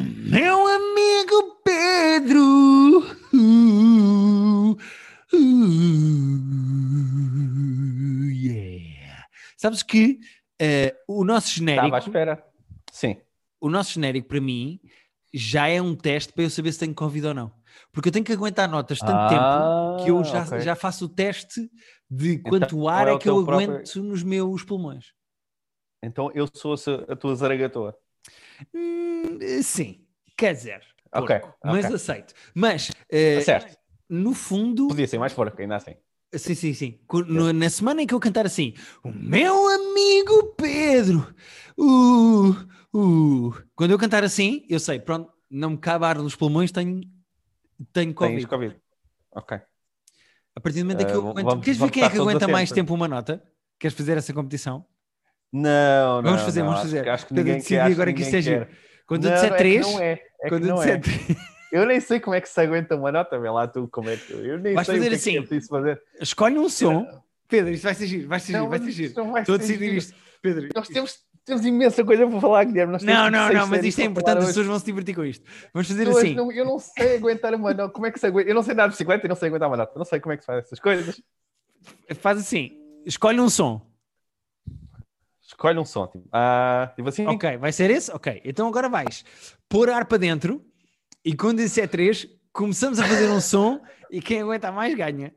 Meu amigo Pedro. Uh, uh, yeah. Sabes que uh, o nosso genérico. Estava à espera. Sim. O nosso genérico, para mim, já é um teste para eu saber se tenho Covid ou não. Porque eu tenho que aguentar notas tanto Ah, tempo que eu já, ok. já faço o teste de quanto Então, ar é é, o que eu teu próprio- aguento nos meus pulmões. Então eu sou a, a tua zaragatoa. Hum, sim, quer dizer, porco, mas ok. aceito. Mas, eh, Certo. no fundo, Podia ser mais porco, ainda assim. sim, sim, sim. Na semana em que eu cantar assim, o meu amigo Pedro, uh, uh, quando eu cantar assim, eu sei, pronto, não me cabe ar nos pulmões, tenho, tenho Covid. Tens Covid. Ok. A partir do momento em que Eh, eu aguento. Queres ver quem é que aguenta mais tempo uma nota? Queres fazer essa competição? Não, não. Vamos fazer, não, vamos acho fazer. que- Acho que ninguém quer. acho agora que isto é giro. Quando Não, eu disser não, é que 3, não é, é que quando eu não disser é. 3, Eu nem sei como é que se aguenta uma nota, vê lá tu como é que. Eu nem Vais sei fazer o que é que assim. é preciso fazer. escolhe um som. Pedro, isto vai ser giro, vai ser giro, vai ser giro. Estou a decidir isto. Pedro, Nós temos, temos imensa coisa para falar, Guilherme. Nós Não, não, não, mas isto é importante, as pessoas vão se divertir com isto. Vamos fazer assim. não, eu não sei aguentar uma nota. Como é que se aguenta? Eu não sei andar de bicicleta e não sei aguentar uma nota. Não sei como é que se faz essas coisas. Faz assim, escolhe um som. Escolhe um som. Tipo, ah, tipo assim. Ok, vai ser esse? Ok. Então agora vais pôr ar para dentro e quando disser 3, começamos a fazer um som e quem aguenta mais ganha.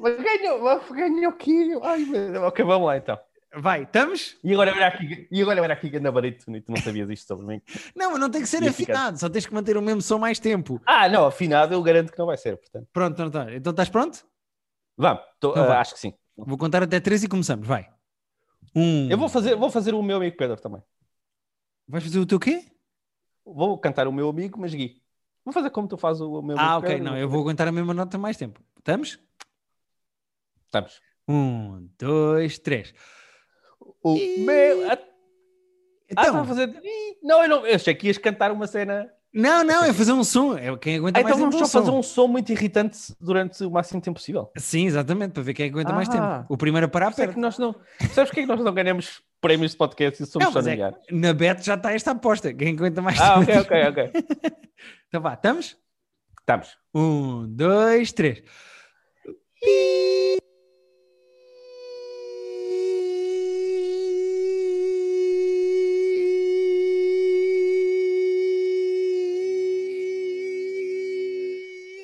Mas ganhou, ganhou aqui. Ai, meu. Ok, vamos lá então. Vai, estamos? E agora olha aqui, e agora olha aqui na barito, e tu não sabias isto sobre mim. Não, mas não tem que ser afinado, só tens que manter o mesmo som mais tempo. Ah, não, afinado eu garanto que não vai ser, portanto. Pronto, pronto, pronto. Então estás pronto? Vamos, tô- Então vá. acho que sim. Vou contar até 3 e começamos, vai. Um. Eu vou fazer, vou fazer o meu amigo Pedro também. Vais fazer o teu quê? Vou cantar o meu amigo, mas Gui. Vou fazer como tu fazes o meu amigo Ah, ok, Pedro, não, eu vou aguentar a mesma nota mais tempo. Estamos? Estamos. Um, dois, três. O Ih. meu. Ah, Então, estava a fazer. Não, eu não. Eu achei que ias cantar uma cena. Não, não, é fazer um som. É quem aguenta Ah, mais então tempo vamos é só som. fazer um som muito irritante durante o máximo tempo possível. Sim, exatamente, para ver quem aguenta mais Ah. tempo. O primeiro a parar, é perde. que nós não. Sabes porque é que nós não ganhamos prémios de podcast e somos Não, mas é na bet já está esta aposta. Quem aguenta mais Ah, tempo. ok, ok, ok. Então vá, estamos? Estamos. Um, dois, três.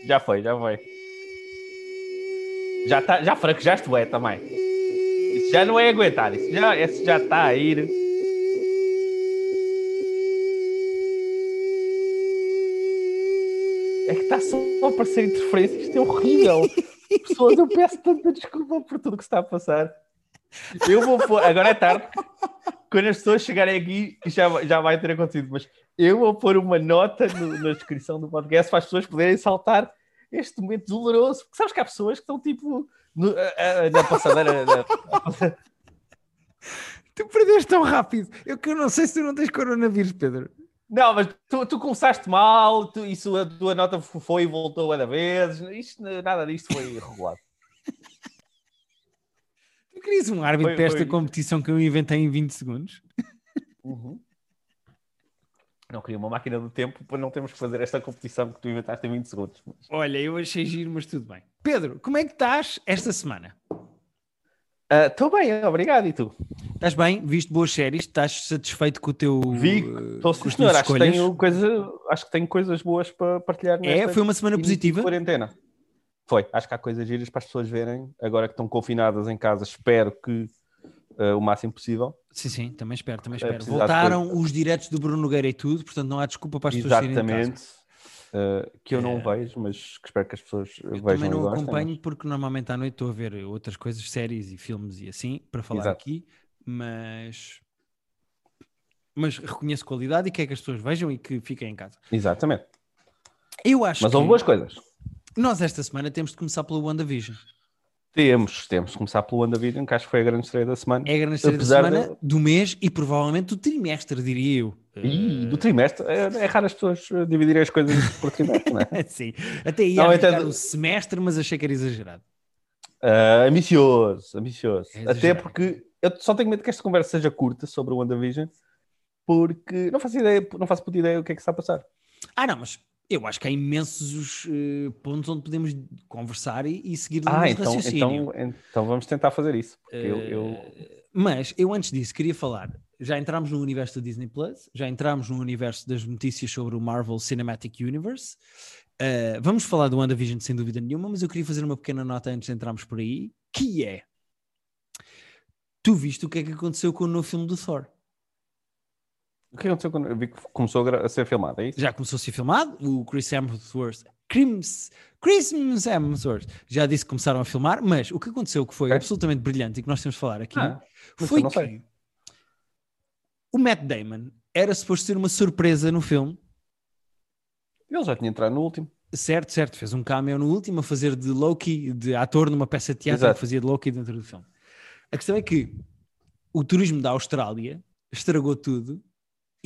Já foi, já foi. Já, tá, já fraquejaste o é também. Isso já não é aguentar, isso já, isso já está a ir. É que está só a aparecer interferência, isto é horrível. Pessoas, eu peço tanta desculpa por tudo que está a passar. Eu vou pôr, agora é tarde, quando as pessoas chegarem aqui, já, vai- já vai ter acontecido, mas eu vou pôr uma nota no- na descrição do podcast para as pessoas poderem saltar este momento doloroso. Porque sabes que há pessoas que estão tipo no- a- a- na passadeira. na- a passa- Tu perdeste tão rápido. Eu que eu não sei se tu não tens coronavírus, Pedro. Não, mas tu, tu começaste mal, tu, isso, a tua nota foi e voltou a vezes. Isto, nada disto foi regulado. Tu querias um árbitro Foi- para esta foi- competição que eu inventei em 20 segundos? Uhum. Não queria uma máquina do tempo para não termos que fazer esta competição que tu inventaste em 20 segundos. Olha, eu achei giro, mas tudo bem. Pedro, como é que estás esta semana? Estou bem, obrigado. E tu? Estás bem? Viste boas séries? Estás satisfeito com o teu. Vi, eh, estou as senhor. Acho que, tenho coisa, acho que tenho coisas boas para partilhar É, foi uma semana positiva. quarentena. Foi, acho que há coisas giras para as pessoas verem, agora que estão confinadas em casa, espero que eh, o máximo possível. Sim, sim, também espero, também É espero. de Voltaram os diretos do Bruno Nogueira e tudo, portanto não há desculpa para as pessoas casa. Exatamente. eh, que eu não É. vejo, mas que espero que as pessoas Eu vejam também não gostem, acompanho mas- porque normalmente à noite estou a ver outras coisas, séries e filmes e assim, para falar Exato. aqui, mas mas reconheço qualidade e quer que as pessoas vejam e que fiquem em casa. Exatamente. Eu acho Mas que houve boas coisas. nós esta semana temos de começar pelo WandaVision. Temos, temos de começar pelo WandaVision, que acho que foi a grande estreia da semana. É a grande da Apesar semana, de- do mês e provavelmente do trimestre, diria eu. E do trimestre, é, é raro as pessoas dividirem as coisas por trimestre, não é? Sim, até ia Não, então- o semestre, mas achei que era exagerado. Ah, ambicioso, ambicioso. É Até porque eu só tenho medo que esta conversa seja curta sobre o WandaVision, porque não faço ideia, não faço puta ideia o que é que está a passar. Ah, não, mas eu acho que há imensos uh, pontos onde podemos conversar e, e seguir ah, então, então, então vamos tentar fazer isso. Uh, eu, eu... Eh, mas eu antes disso queria falar. Já entramos no universo da Disney Plus, já entramos no universo das notícias sobre o Marvel Cinematic Universe. Uh, vamos falar do WandaVision sem dúvida nenhuma, mas eu queria fazer uma pequena nota antes de entrarmos por aí, que é tu viste o que é que aconteceu com o novo filme do Thor? O que aconteceu quando eu vi que começou a ser filmado, é isso? Já começou a ser filmado, o Chris Hemsworth, Chris, Chris Hemsworth já disse que começaram a filmar, mas o que aconteceu que foi é. absolutamente brilhante e que nós temos de falar aqui ah, foi que sei. o Matt Damon era suposto ser uma surpresa no filme. Ele já tinha entrado no último. Certo, certo, fez um cameo no último a fazer de Loki, de ator numa peça de teatro Exato. que fazia de Loki dentro do filme. A questão é que o turismo da Austrália estragou tudo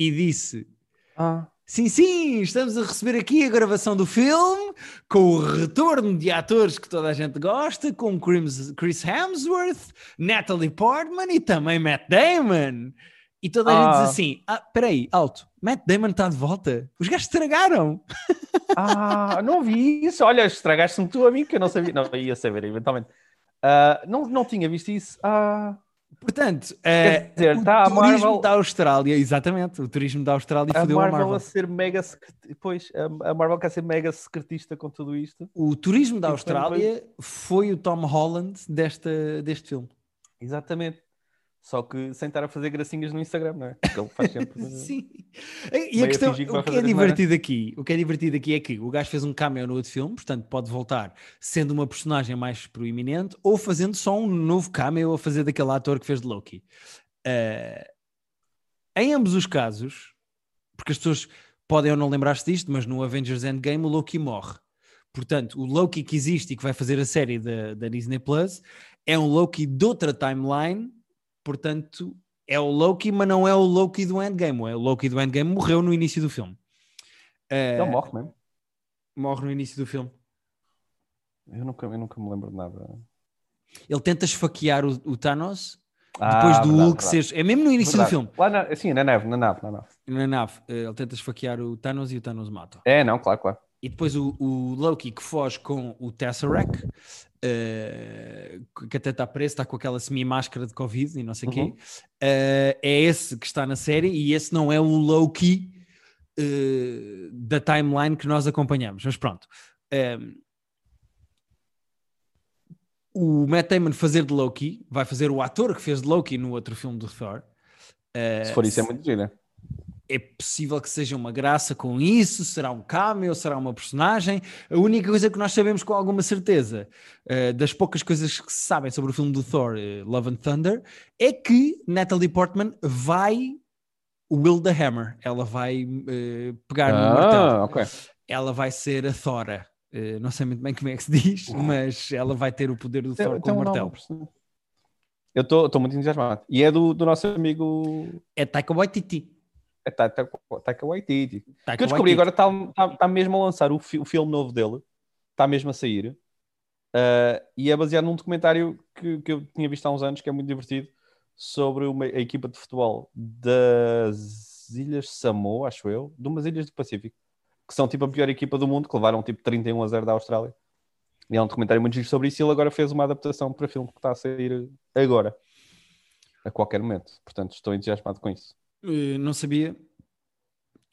e disse: ah. Sim, sim, estamos a receber aqui a gravação do filme, com o retorno de atores que toda a gente gosta, com Chris Hemsworth, Natalie Portman e também Matt Damon. E toda a ah. gente diz assim: ah, peraí, alto, Matt Damon está de volta. Os gajos estragaram. Ah, não vi isso. Olha, estragaste-me tu a mim, que eu não sabia. Não, ia saber eventualmente. Uh, não, não tinha visto isso. Ah. Portanto, é, dizer, o tá turismo Marvel... da Austrália, exatamente, o turismo da Austrália a Marvel a Marvel. a ser mega, pois, a Marvel quer ser mega secretista com tudo isto. O turismo da Austrália foi o Tom Holland desta, deste filme. Exatamente. Só que sem estar a fazer gracinhas no Instagram, não é? Porque ele faz sempre. Sim. E a questão, que o que é divertido aqui, o que é divertido aqui é que o gajo fez um cameo no outro filme, portanto pode voltar sendo uma personagem mais proeminente ou fazendo só um novo cameo a fazer daquele ator que fez de Loki. Uh, em ambos os casos, porque as pessoas podem ou não lembrar-se disto, mas no Avengers Endgame o Loki morre. Portanto, o Loki que existe e que vai fazer a série da, da Disney Plus é um Loki de outra timeline portanto, é o Loki, mas não é o Loki do Endgame. É o Loki do Endgame morreu no início do filme. Ele uh, morre mesmo? Morre no início do filme. Eu nunca, eu nunca me lembro de nada. Ele tenta esfaquear o, o Thanos ah, depois do verdade, Hulk verdade. ser. É mesmo no início verdade. do filme. Lá na, sim, na nave, na nave, na nave. Na nave. Uh, ele tenta esfaquear o Thanos e o Thanos mata. É, não, claro, claro. E depois o, o Loki que foge com o Tesseract, uh, que até está preso, está com aquela semi-máscara de Covid e não sei o uhum. quê. Uh, é esse que está na série e esse não é o Loki uh, da timeline que nós acompanhamos. Mas pronto. o Matt Damon fazer de Loki, vai fazer o ator que fez de Loki no outro filme do Thor. Se for isso, é muito giro, é possível que seja uma graça com isso, será um cameo, será uma personagem. A única coisa que nós sabemos com alguma certeza, uh, das poucas coisas que se sabem sobre o filme do Thor, uh, Love and Thunder, é que Natalie Portman vai Will the Hammer. Ela vai uh, pegar ah, no martelo. Okay. Ela vai ser a Thora. não sei muito bem como é que se diz, mas ela vai ter o poder do Thor com o martelo. Eu estou muito entusiasmado. E é do, do nosso amigo... É Taika Waititi. É Taika, Taika Waititi. Taika que eu descobri Waititi. agora está tá, tá mesmo a lançar o, fi, o filme novo dele. Está mesmo a sair. Uh, e é baseado num documentário que, que eu tinha visto há uns anos, que é muito divertido, sobre uma, a equipa de futebol das Ilhas Samoa, acho eu, de umas ilhas do Pacífico, que são tipo a pior equipa do mundo, que levaram tipo 31 a 0 da Austrália. E é um documentário muito giro sobre isso e ele agora fez uma adaptação para filme que está a sair agora, a qualquer momento. Portanto, estou entusiasmado com isso. Uh, não sabia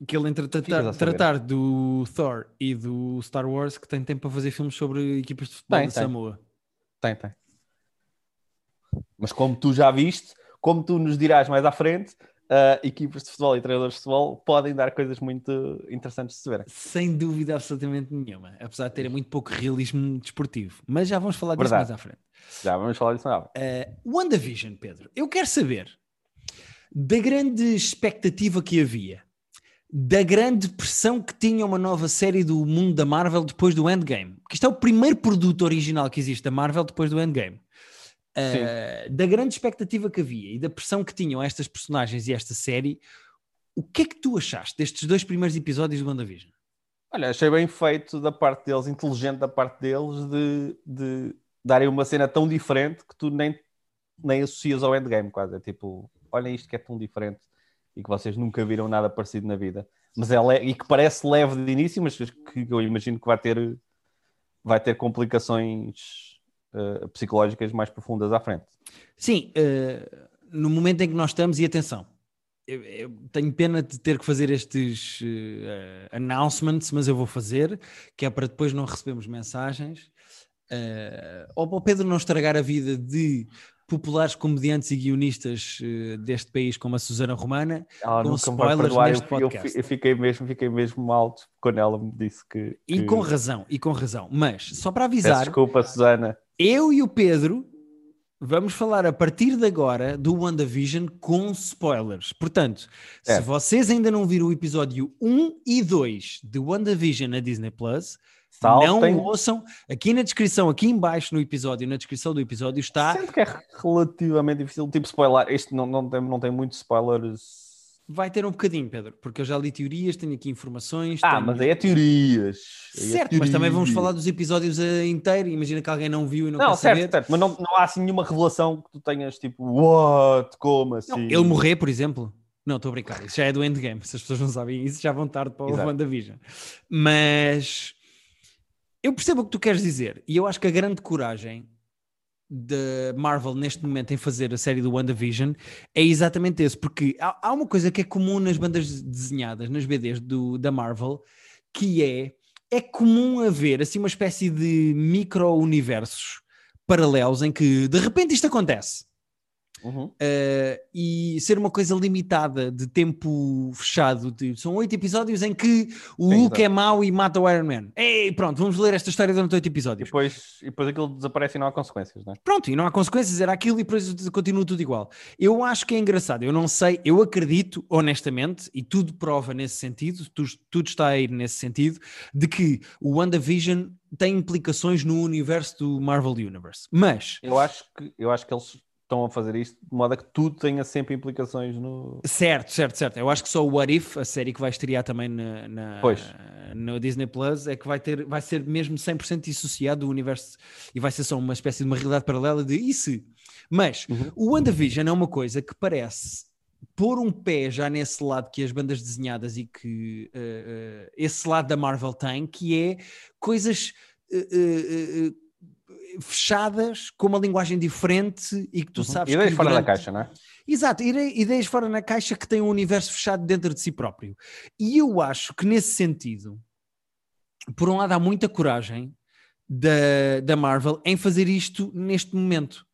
que ele entre tratar, tratar, do Thor e do Star Wars que tem tempo para fazer filmes sobre equipas de futebol tem, de tem. Samoa. Tem, tem. Mas como tu já viste, como tu nos dirás mais à frente, uh, equipas de futebol e treinadores de futebol podem dar coisas muito interessantes de se ver. Sem dúvida absolutamente nenhuma, apesar de terem muito pouco realismo desportivo. Mas já vamos falar disso Verdade. mais à frente. Já vamos falar disso mais à frente. Uh, WandaVision, Pedro, eu quero saber da grande expectativa que havia, da grande pressão que tinha uma nova série do mundo da Marvel depois do Endgame. Porque isto é o primeiro produto original que existe da Marvel depois do Endgame. Uh, da grande expectativa que havia e da pressão que tinham estas personagens e esta série, o que é que tu achaste destes dois primeiros episódios do WandaVision? Olha, achei bem feito da parte deles, inteligente da parte deles, de, de darem uma cena tão diferente que tu nem, nem associas ao Endgame, quase. É tipo, olha isto que é tão diferente e que vocês nunca viram nada parecido na vida. Mas é e que parece leve de início, mas que eu imagino que vai ter, vai ter complicações eh, psicológicas mais profundas à frente. Sim, eh, no momento em que nós estamos, e atenção, eu, eu tenho pena de ter que fazer estes eh, announcements, mas eu vou fazer, que é para depois não recebermos mensagens. eh, ou para o Pedro não estragar a vida de populares comediantes e guionistas eh, deste país, como a Susana Romana, Ela Com me vai spoilers perdoar. Eu, neste eu, podcast. eu fiquei mesmo, fiquei mesmo alto quando ela me disse que. e que- com razão, e com razão. Mas, só para Peço avisar, desculpa, Susana. eu e o Pedro vamos falar a partir de agora do WandaVision com spoilers. Portanto, se É. vocês ainda não viram o episódio 1 e 2 de WandaVision na Disney Plus, Saltem. não ouçam. Aqui na descrição, aqui em baixo no episódio, na descrição do episódio está. Sendo que é relativamente difícil, tipo spoiler. Este não, não, tem, não tem muitos spoilers. Vai ter um bocadinho, Pedro, porque eu já li teorias, tenho aqui informações. Ah, tenho- mas aí é teorias. Aí é Certo, mas também vamos teorias. falar dos episódios eh, inteiros. Imagina que alguém não viu e não, Não, quer certo, saber. certo, mas não, não há assim nenhuma revelação que tu tenhas tipo, what? Como assim? Não, ele morrer, por exemplo. Não, estou a brincar. Isso já é do endgame. Se as pessoas não sabem isso, já vão tarde para o Exato. WandaVision. Mas eu percebo o que tu queres dizer. E eu acho que a grande coragem da Marvel neste momento em fazer a série do WandaVision é exatamente esse. Porque há, há uma coisa que é comum nas bandas desenhadas, nas BDs do, da Marvel, que é é comum haver assim uma espécie de micro-universos paralelos em que de repente isto acontece. Uhum. Uh, e ser uma coisa limitada de tempo fechado. de- são oito episódios em que o Sim, Hulk é mau e mata o Iron Man. Ei, pronto, vamos ler esta história durante oito E episódios. depois, e depois aquilo desaparece e não há consequências, não é? Pronto, e não há consequências, era aquilo e depois continua tudo igual. Eu acho que é engraçado, eu não sei, eu acredito honestamente, e tudo prova nesse sentido, tu- tudo está a ir nesse sentido, de que o WandaVision tem implicações no universo do Marvel Universe. Mas Eu acho que, eu acho que eles estão a fazer isto de modo a que tudo tenha sempre implicações no. Certo, certo, certo. Eu acho que só o What If, a série que vai estrear também na, na- no Disney Plus, é que vai, ter, vai ser mesmo 100% dissociado do universo e vai ser só uma espécie de uma realidade paralela de e se? Mas Uhum. o WandaVision é uma coisa que parece pôr um pé já nesse lado que as bandas desenhadas e que eh, eh, esse lado da Marvel tem, que é coisas eh, fechadas com uma linguagem diferente e que tu Uhum. sabes Ideias que fora da caixa, não é? Exato, ide- ideias fora na caixa que têm um universo fechado dentro de si próprio. E eu acho que nesse sentido, por um lado, há muita coragem da, da Marvel em fazer isto neste momento.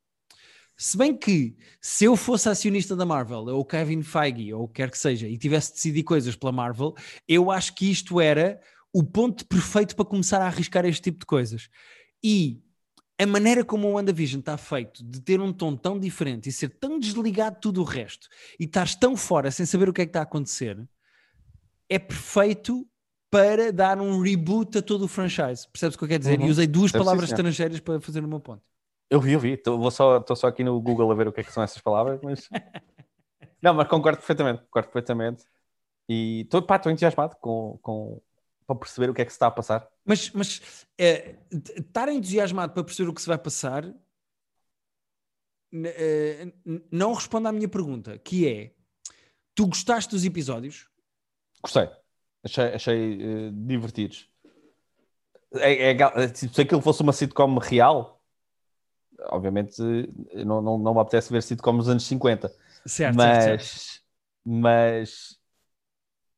Se bem que, se eu fosse acionista da Marvel, ou Kevin Feige, ou o que quer que seja, e tivesse de decidir coisas pela Marvel, eu acho que isto era o ponto perfeito para começar a arriscar este tipo de coisas. E a maneira como o WandaVision está feito, de ter um tom tão diferente e ser tão desligado de tudo o resto, e estás tão fora sem saber o que é que está a acontecer, é perfeito para dar um reboot a todo o franchise. Percebes o que eu quero dizer? Uhum. E usei duas palavras estrangeiras para fazer o meu ponto. Eu vi, eu vi. Estou só, só aqui no Google a ver o que é que são essas palavras, mas. não, mas concordo perfeitamente, concordo perfeitamente. E estou entusiasmado com, com, para perceber o que é que se está a passar. Mas, mas t- estar entusiasmado para perceber o que se vai passar n- não responde à minha pergunta, que é: tu gostaste dos episódios? Gostei. Achei, achei eh, divertidos. É, é, é, tipo, se aquilo fosse uma sitcom real, obviamente eh, não, não, não me apetece ver sitcom nos anos 50. Certo, mas, certo, certo. mas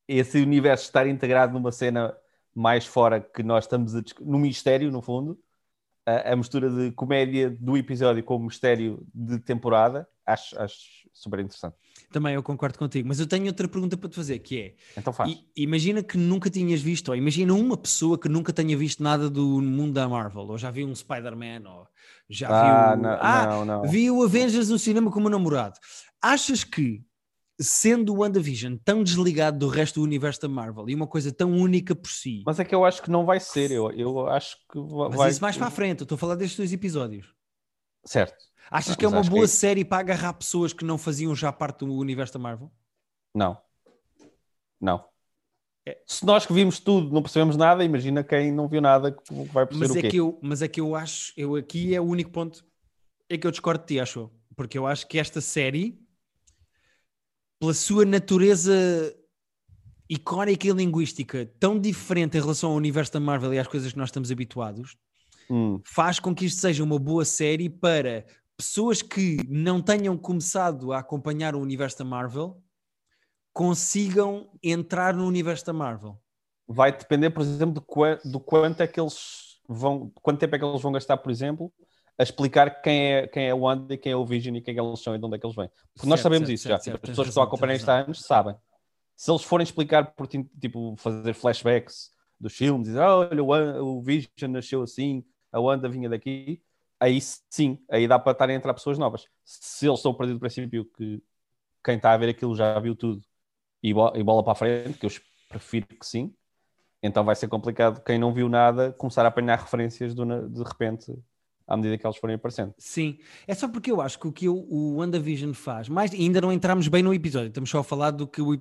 esse universo estar integrado numa cena mais fora que nós estamos a no mistério, no fundo, a, a mistura de comédia do episódio com o mistério de temporada, acho, acho super interessante. Também eu concordo contigo, mas eu tenho outra pergunta para te fazer, que é, Então faz. imagina que nunca tinhas visto, ou imagina uma pessoa que nunca tenha visto nada do mundo da Marvel, ou já viu um Spider-Man, ou já ah, viu... não, ah, não, não. vi o Avengers no cinema com o meu namorado. Achas que, sendo o WandaVision tão desligado do resto do universo da Marvel, e uma coisa tão única por si, Mas é que eu acho que não vai ser. Eu, eu acho que va- mas vai. isso mais para a frente, eu estou a falar destes dois episódios. Certo. Achas que é uma boa que- série para agarrar pessoas que não faziam já parte do universo da Marvel? Não. Não. É. Se nós que vimos tudo não percebemos nada, imagina quem não viu nada que vai perceber Mas o é, quê. que eu, mas é que eu acho, eu aqui é o único ponto é que eu discordo de ti, acho. Porque eu acho que esta série, pela sua natureza icónica e linguística tão diferente em relação ao universo da Marvel e às coisas que nós estamos habituados, Hum. faz com que isto seja uma boa série para pessoas que não tenham começado a acompanhar o universo da Marvel consigam entrar no universo da Marvel. Vai depender, por exemplo, do, do quanto é que eles vão, quanto tempo é que eles vão gastar, por exemplo, a explicar quem é, quem é o Wanda e quem é o Vision e quem é que eles são e de onde é que eles vêm. Porque nós Certo, sabemos certo, isso certo, já. Tipo, as pessoas que estão a acompanhar isto há anos sabem. Se eles forem explicar por ti- tipo fazer flashbacks dos filmes, dizer, "Ah, olha, o, o Vision nasceu assim, a Wanda vinha daqui, aí sim, aí dá para estarem a entrar pessoas novas. Se eles estão a partir do princípio que quem está a ver aquilo já viu tudo e, bo- e bola para a frente, que eu prefiro que sim, então vai ser complicado quem não viu nada começar a apanhar referências do de repente à medida que eles forem aparecendo. Sim, é só porque eu acho que o que o, WandaVision faz, mais ainda não entramos bem no episódio, estamos só a falar do que, o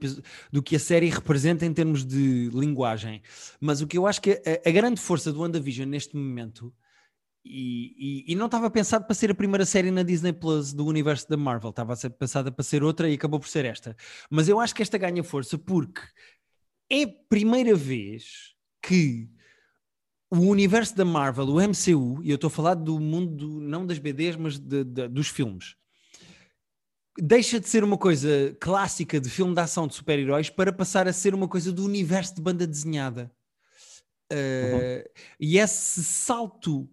do que a série representa em termos de linguagem. Mas o que eu acho que a, a grande força do WandaVision neste momento, e, e- e não estava pensado para ser a primeira série na Disney Plus do universo da Marvel, estava a ser pensada para ser outra e acabou por ser esta. Mas eu acho que esta ganha força porque é a primeira vez que o universo da Marvel, o MCU, e eu estou a falar do mundo, não das BDs, mas de- de- dos filmes, deixa de ser uma coisa clássica de filme de ação de super-heróis para passar a ser uma coisa do universo de banda desenhada. Uh, E esse salto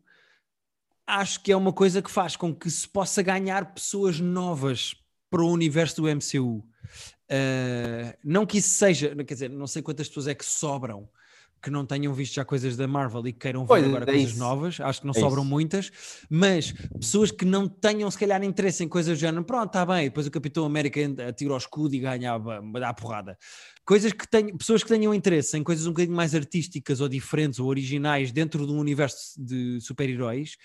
acho que é uma coisa que faz com que se possa ganhar pessoas novas para o universo do MCU. Uh, não que isso seja, quer dizer, não sei quantas pessoas é que sobram que não tenham visto já coisas da Marvel e que queiram ver Pois, agora é coisas isso. novas, acho que não É sobram isso. muitas, mas pessoas que não tenham se calhar interesse em coisas do género, pronto, está bem, depois o Capitão América atira o escudo e ganha a, a porrada. Coisas que tenham, pessoas que tenham interesse em coisas um bocadinho mais artísticas ou diferentes ou originais dentro de um universo de super-heróis,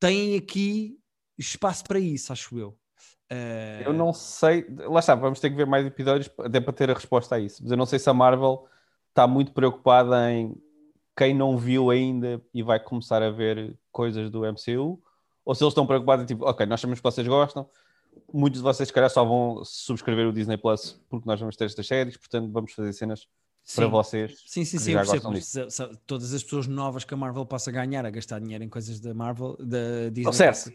têm aqui espaço para isso, acho eu. Uh, Eu não sei, lá está, vamos ter que ver mais episódios até para ter a resposta a isso. Mas eu não sei se a Marvel está muito preocupada em quem não viu ainda e vai começar a ver coisas do MCU, ou se eles estão preocupados em tipo, ok, nós sabemos que vocês gostam, muitos de vocês, se calhar, só vão subscrever o Disney Plus porque nós vamos ter estas séries, portanto, vamos fazer cenas para sim. vocês. Sim, sim, sim, Todas as pessoas novas que a Marvel possa ganhar a gastar dinheiro em coisas da Marvel, da Disney. certo.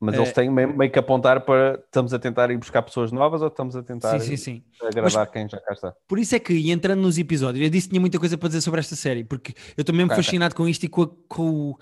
Mas É. eles têm mesmo meio que apontar para estamos a tentar ir buscar pessoas novas ou estamos a tentar Sim, sim, sim. agradar quem já cá está. Por isso é que, entrando nos episódios, eu disse que tinha muita coisa para dizer sobre esta série, porque eu estou mesmo fascinado com isto e com, a- com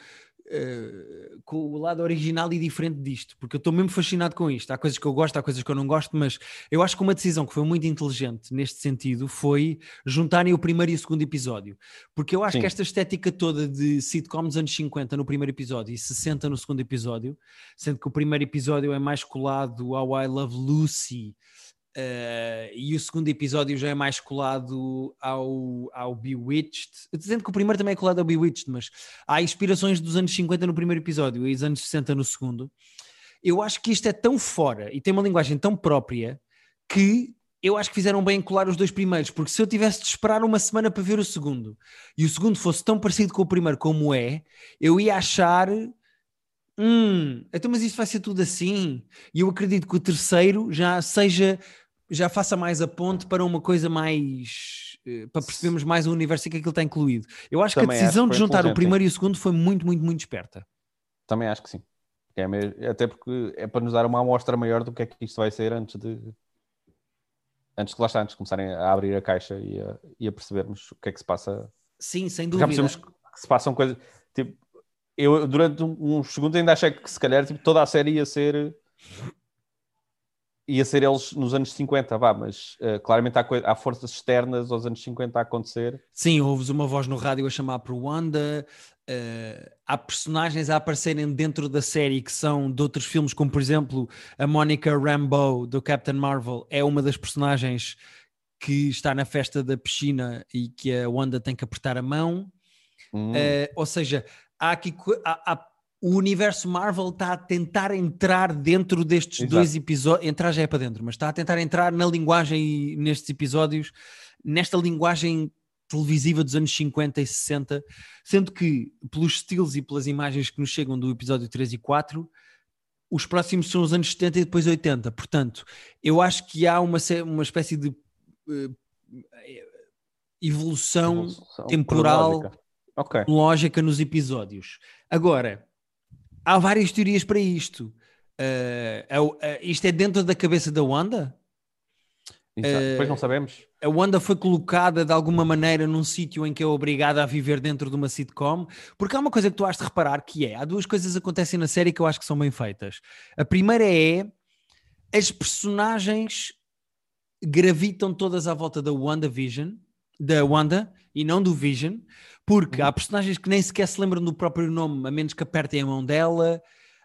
eh, com o lado original e diferente disto, porque eu estou mesmo fascinado com isto. Há coisas que eu gosto, há coisas que eu não gosto, mas eu acho que uma decisão que foi muito inteligente neste sentido foi juntarem o primeiro e o segundo episódio, porque eu acho Sim. que esta estética toda de sitcom dos anos 50 no primeiro episódio e 60 no segundo episódio, sendo que o primeiro episódio é mais colado ao I Love Lucy. Uh, e o segundo episódio já é mais colado ao, ao Bewitched. Dizendo que o primeiro também é colado ao Bewitched, mas há inspirações dos anos 50 no primeiro episódio e dos anos 60 no segundo. Eu acho que isto é tão fora e tem uma linguagem tão própria que eu acho que fizeram bem em colar os dois primeiros, porque se eu tivesse de esperar uma semana para ver o segundo e o segundo fosse tão parecido com o primeiro como é, eu ia achar. Hum, então, mas isto vai ser tudo assim. E eu acredito que o terceiro já seja, já faça mais a ponte para uma coisa mais. eh, para percebermos mais o universo e que aquilo está incluído. Eu acho Também que a decisão de juntar o primeiro e o segundo foi muito, muito, muito esperta. Também acho que sim. É mesmo- até porque é para nos dar uma amostra maior do que é que isto vai ser antes de. Antes de lá está, antes de começarem a abrir a caixa e a, e a percebermos o que é que se passa. Sim, sem Porque já dúvida. percebemos que se passam coisas. Tipo, eu durante um- uns segundos ainda achei que se calhar tipo, toda a série ia ser. Ia ser eles nos anos 50, vá, mas eh, claramente há, há forças externas aos anos 50 a acontecer. Sim, ouves uma voz no rádio a chamar por Wanda. eh, há personagens a aparecerem dentro da série que são de outros filmes, como por exemplo a Monica Rambeau do Captain Marvel, é uma das personagens que está na festa da piscina e que a Wanda tem que apertar a mão. Hum, Eh, ou seja, há aqui há- há- o universo Marvel está a tentar entrar dentro destes Exato. dois episódios. Entrar já é para dentro, mas está a tentar entrar na linguagem nestes episódios, nesta linguagem televisiva dos anos 50 e 60, sendo que, pelos estilos e pelas imagens que nos chegam do episódio 3 e 4, os próximos são os anos 70 e depois 80. Portanto, eu acho que há uma, uma espécie de uh, evolução, evolução temporal okay. lógica nos episódios. Agora, há várias teorias para isto. Uh, uh, isto é dentro da cabeça da Wanda? depois não sabemos. A Wanda foi colocada de alguma maneira num sítio em que é obrigada a viver dentro de uma sitcom, porque há uma coisa que tu has de reparar que é, há duas coisas que acontecem na série que eu acho que são bem feitas. A primeira é as personagens gravitam todas à volta da WandaVision, da Wanda e não do Vision, porque uhum. há personagens que nem sequer se lembram do próprio nome, a menos que apertem a mão dela.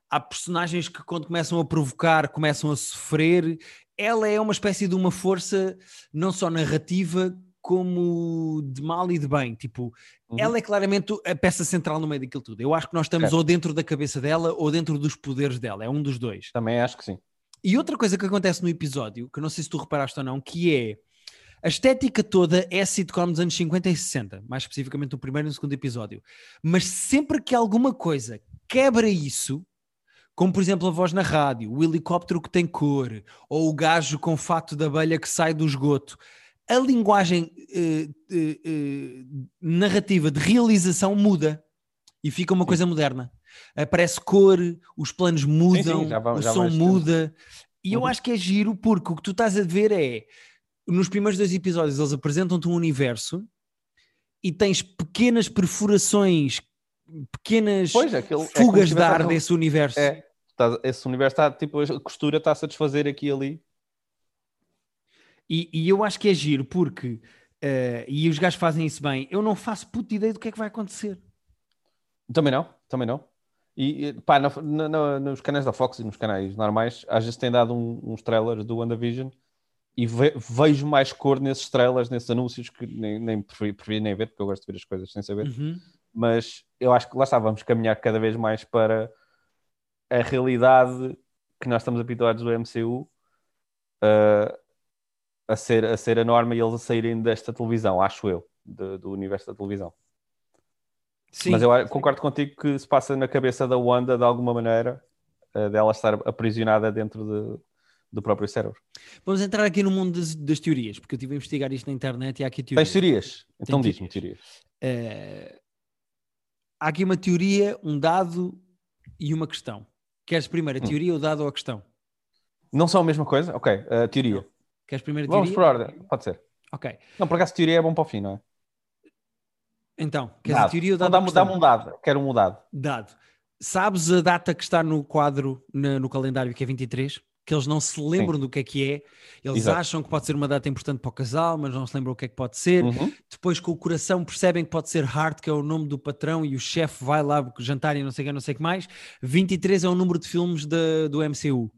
Há personagens que, quando começam a provocar, começam a sofrer. Ela é uma espécie de uma força, não só narrativa, como de mal e de bem. Tipo, uhum. ela é claramente a peça central no meio daquilo tudo. Eu acho que nós estamos ou dentro da cabeça dela ou dentro dos poderes dela. É um dos dois. Também acho que sim. E outra coisa que acontece no episódio, que eu não sei se tu reparaste ou não, que é a estética toda é sitcom dos anos 50 e 60, mais especificamente no primeiro e no segundo episódio. Mas sempre que alguma coisa quebra isso, como por exemplo a voz na rádio, o helicóptero que tem cor, ou o gajo com fato da abelha que sai do esgoto, a linguagem eh, eh, eh, narrativa de realização muda e fica uma coisa moderna. Aparece cor, os planos mudam, sim, sim, vai, o som muda. E eu uhum. acho que é giro porque o que tu estás a ver é nos primeiros dois episódios eles apresentam-te um universo e tens pequenas perfurações, pequenas pois, aquilo, é fugas é de ar desse universo. É, tá, esse universo está, tipo, a costura está a satisfazer aqui e ali. E, e eu acho que é giro porque, uh, e os gajos fazem isso bem, eu não faço puta ideia do que é que vai acontecer. Também não, também não. E pá, no, no, nos canais da Fox e nos canais normais, às vezes tem dado um, uns trailers do WandaVision e ve vejo mais cor nesses trailers, nesses anúncios que nem, nem preferi, preferi, nem ver, porque eu gosto de ver as coisas sem saber. Uhum. Mas eu acho que lá está, vamos caminhar cada vez mais para a realidade que nós estamos habituados do MCU uh, a, ser, a ser a norma e eles a saírem desta televisão, acho eu, de, do universo da televisão. Sim. Mas eu concordo contigo que se passa na cabeça da Wanda de alguma maneira, uh, dela estar aprisionada dentro de, do próprio cérebro. Vamos entrar aqui no mundo das, das, teorias, porque eu estive a investigar isto na internet e há aqui teorias. Tens teorias? Então diz-me teorias. Uh, há aqui uma teoria, um dado e uma questão. Queres primeiro a hum. teoria, hum. o dado ou a questão? Não são a mesma coisa? Ok, a teoria. Não. Queres primeiro a teoria? Vamos por ordem, pode ser. Ok. Não, por acaso teoria é bom para o fim, não é? Então, queres dado. a teoria ou dado? Então, dá-me um dado, quero um dado. Dado. Sabes a data que está no quadro, no, no calendário, que é 23? Que eles não se lembram Sim. do que é que é, eles Exato. acham que pode ser uma data importante para o casal, mas não se lembram o que é que pode ser. Uhum. Depois, com o coração, percebem que pode ser Hart, que é o nome do patrão, e o chefe vai lá jantar e não sei o que, não sei o que mais. 23 é o número de filmes de, do MCU.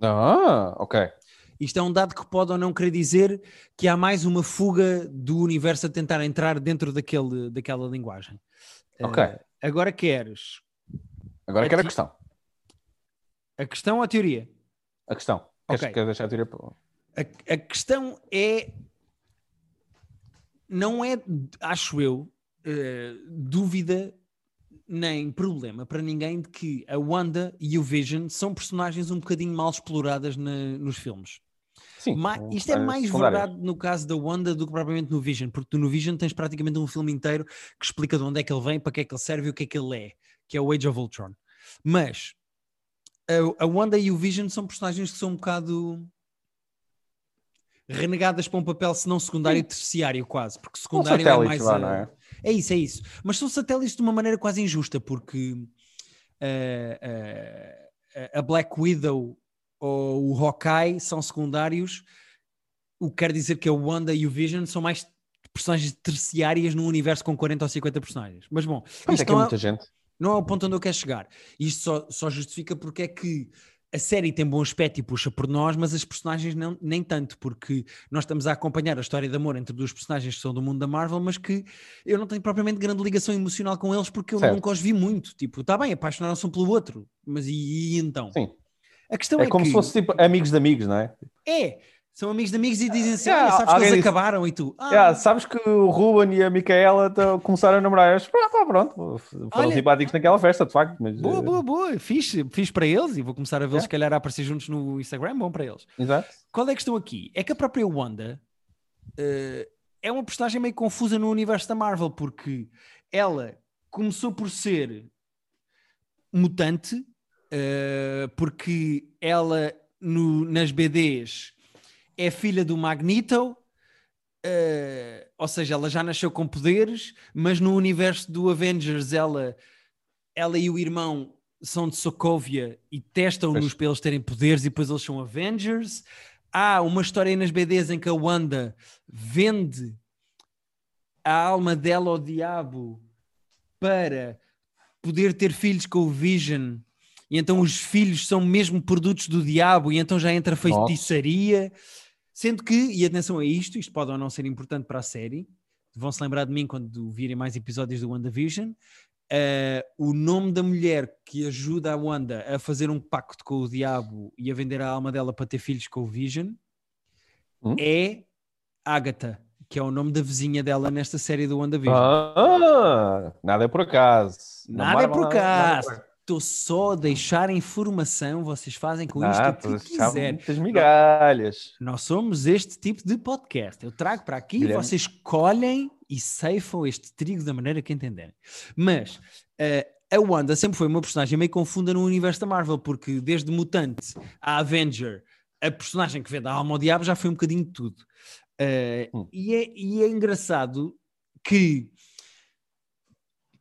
Ah, ok. Isto é um dado que pode ou não querer dizer que há mais uma fuga do universo a tentar entrar dentro daquele, daquela linguagem. Ok. Uh, agora queres. Agora a quero a questão. A questão ou a teoria? A questão. Queres, okay. queres deixar a teoria? A, a questão é. Não é, acho eu, uh, dúvida nem problema para ninguém de que a Wanda e o Vision são personagens um bocadinho mal exploradas na, nos filmes. Sim, Ma isto é mais verdade no caso da Wanda do que propriamente no Vision, porque tu no Vision tens praticamente um filme inteiro que explica de onde é que ele vem, para que é que ele serve e o que é que ele é, que é o Age of Ultron. Mas a, Wanda e o Vision são personagens que são um bocado renegadas para um papel, se não secundário, terciário quase, porque secundário é mais. Lá, a... é? é? isso, é isso. Mas são satélites de uma maneira quase injusta, porque uh, uh, a Black Widow ou o Hawkeye são secundários, o que quer dizer que a Wanda e o Vision são mais personagens terciárias num universo com 40 ou 50 personagens. Mas bom, isto é que é muita gente. Não é o ponto onde eu quero chegar. Isto só, só justifica porque é que a série tem bom aspecto e puxa por nós, mas as personagens não, nem tanto, porque nós estamos a acompanhar a história de amor entre duas personagens que são do mundo da Marvel, mas que eu não tenho propriamente grande ligação emocional com eles porque eu certo. nunca os vi muito. Tipo, está bem, apaixonaram-se um pelo outro, mas e, e, então? Sim. A questão é, é como que... se fosse tipo amigos de amigos, não é? É. São amigos de amigos e dizem assim: Yeah, sabes que eles disse- acabaram e tu. Ah, Yeah, sabes que o Ruben e a Micaela começaram a namorar. Eu, "Ah, pá, pronto, foram Olha- simpáticos naquela festa, de facto. Mas, Boa, eh, boa, boa. Fiz, fiz para eles e vou começar a vê-los, Yeah. se calhar, a aparecer juntos no Instagram. Bom para eles. Exato. Qual é a questão aqui? É que a própria Wanda eh, é uma personagem meio confusa no universo da Marvel, porque ela começou por ser mutante, eh, porque ela no- nas BDs é filha do Magneto. eh, ou seja, ela já nasceu com poderes, mas no universo do Avengers ela, ela e o irmão são de Sokovia e testam-nos para eles terem poderes e depois eles são Avengers. Há uma história nas BDs em que a Wanda vende a alma dela ao diabo para poder ter filhos com o Vision. E então os filhos são mesmo produtos do diabo e então já entra feitiçaria. Sendo que, e atenção a isto, isto pode ou não ser importante para a série, vão se lembrar de mim quando virem mais episódios do WandaVision. Uh, o nome da mulher que ajuda a Wanda a fazer um pacto com o diabo e a vender a alma dela para ter filhos com o Vision Hum? é Agatha, que é o nome da vizinha dela nesta série do WandaVision. Ah, nada é por acaso. Na Nada é Marvel, por é acaso. Estou só a deixar informação, vocês fazem com isto Ah, o que quiserem. muitas migalhas. Nós somos este tipo de podcast. Eu trago para aqui, Guilherme. vocês colhem e ceifam este trigo da maneira que entenderem. Mas eh, a Wanda sempre foi uma personagem meio confunda no universo da Marvel, porque desde Mutante a Avenger, a personagem que vende a alma ao diabo já foi um bocadinho de tudo. Eh, Hum. e, é, e é engraçado que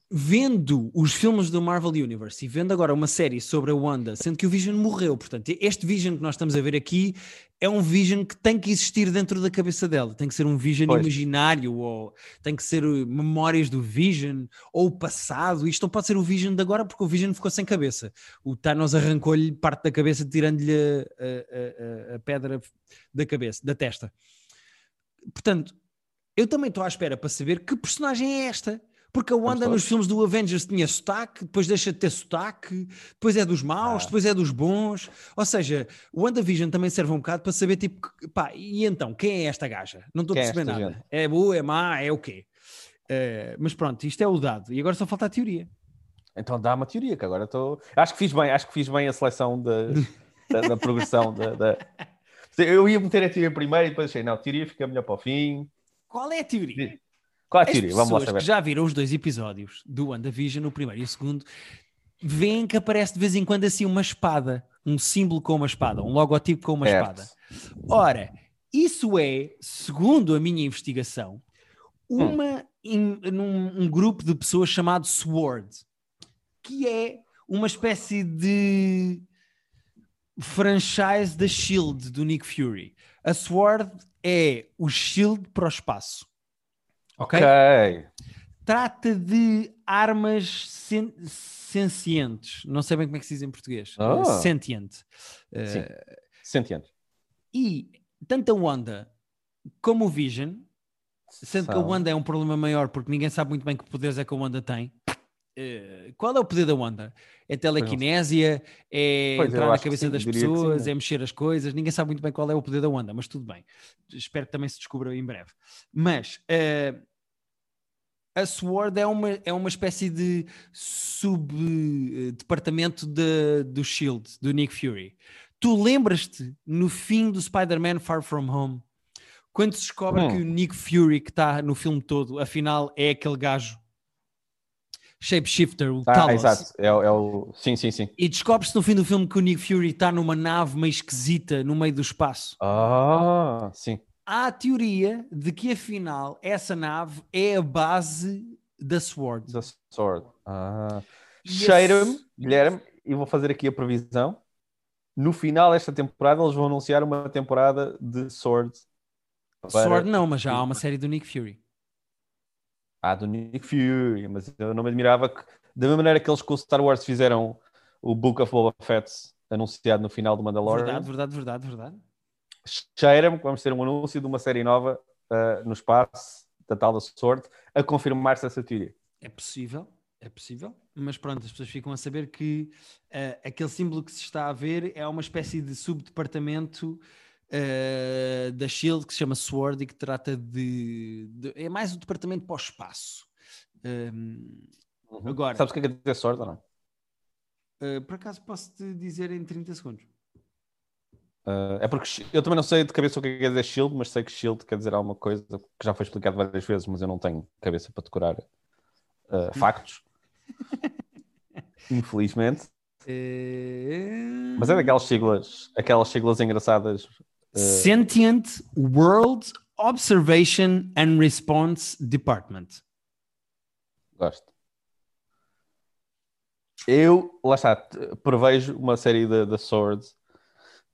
vendo os filmes do Marvel Universe e vendo agora uma série sobre a Wanda, sendo que o Vision morreu, portanto, este Vision que nós estamos a ver aqui é um Vision que tem que existir dentro da cabeça dela, tem que ser um Vision Pois. imaginário, ou tem que ser uh, memórias do Vision, ou o passado, isto não pode ser o Vision de agora porque o Vision ficou sem cabeça. O Thanos arrancou-lhe parte da cabeça tirando-lhe a, a- a- a pedra da cabeça, da testa. Portanto, eu também estou à espera para saber que personagem é esta. Porque a Wanda nos filmes do Avengers tinha sotaque, depois deixa de ter sotaque, depois é dos maus, Ah. depois é dos bons. Ou seja, o WandaVision também serve um bocado para saber, tipo, pá, e então, quem é esta gaja? Não estou a é perceber esta nada. gente? É boa, é má, é o quê? Eh, mas pronto, isto é o dado. E agora só falta a teoria. Então dá uma teoria, que agora estou. Acho que fiz bem, acho que fiz bem a seleção da, da, da progressão. Da, da- Eu ia meter a teoria primeiro e depois achei, não, a teoria fica melhor para o fim. Qual é a teoria? Qual é As teoria? Vamos lá pessoas que já viram os dois episódios do WandaVision, o primeiro e o segundo, veem que aparece de vez em quando assim uma espada, um símbolo com uma espada, um logotipo com uma Certo. espada. Ora, isso é, segundo a minha investigação, Hum. uma, em- num um grupo de pessoas chamado SWORD, que é uma espécie de franchise da Shield do Nick Fury. A SWORD é o Shield para o espaço. Ok? Ok. Trata de armas sen sencientes. Não sei bem como é que se diz em português. Ah. Uh, Sentient. Uh, Sim. Sentiente. e tanto a Wanda como o Vision, sendo que a São- Wanda é um problema maior porque ninguém sabe muito bem que poderes é que a Wanda tem. Uh, qual é o poder da Wanda? É telequinésia? É Pois, entrar na cabeça sim, das que sim, pessoas? né? É mexer as coisas? Ninguém sabe muito bem qual é o poder da Wanda, mas tudo bem. Espero que também se descubra em breve. Mas uh, a SWORD é uma, é uma espécie de sub-departamento do SHIELD, do Nick Fury. Tu lembras-te no fim do Spider-Man Far From Home, quando se descobre Hum. que o Nick Fury, que está no filme todo, afinal é aquele gajo shapeshifter, o Ah, Talos. exato. É, é o. Sim, sim, sim. E descobre-se no fim do filme que o Nick Fury está numa nave meio esquisita no meio do espaço. Ah, sim. Há a teoria de que afinal essa nave é a base da SWORD. The Sword. Ah. Cheira-me, Guilherme, e vou fazer aqui a previsão. No final desta temporada, eles vão anunciar uma temporada de Sword. para- Sword não, mas já há uma série do Nick Fury. Ah, do Nick Fury, mas eu não me admirava que, da mesma maneira que eles com o Star Wars fizeram o Book of Boba Fett anunciado no final do Mandalorian, Verdade, verdade, verdade, verdade. cheira-me que vamos ter um anúncio de uma série nova ah, no espaço, da tal da Sword, a confirmar-se essa teoria. É possível, é possível, mas pronto, as pessoas ficam a saber que eh, aquele símbolo que se está a ver é uma espécie de subdepartamento uh, da Shield que se chama Sword e que trata de, de é mais o departamento para o espaço. Um, Uhum. Agora- Sabes o que é que quer dizer sorte ou não? uh, por acaso posso te dizer em 30 segundos. Uh, é porque eu também não sei de cabeça o que é que quer dizer shield, mas sei que shield quer dizer alguma coisa que já foi explicado várias vezes, mas eu não tenho cabeça para decorar uh, factos. Infelizmente. Mas é daquelas siglas, aquelas siglas engraçadas. Uh, Sentient World Observation and Response Department. Gosto. Eu, lá está, prevejo uma série da Swords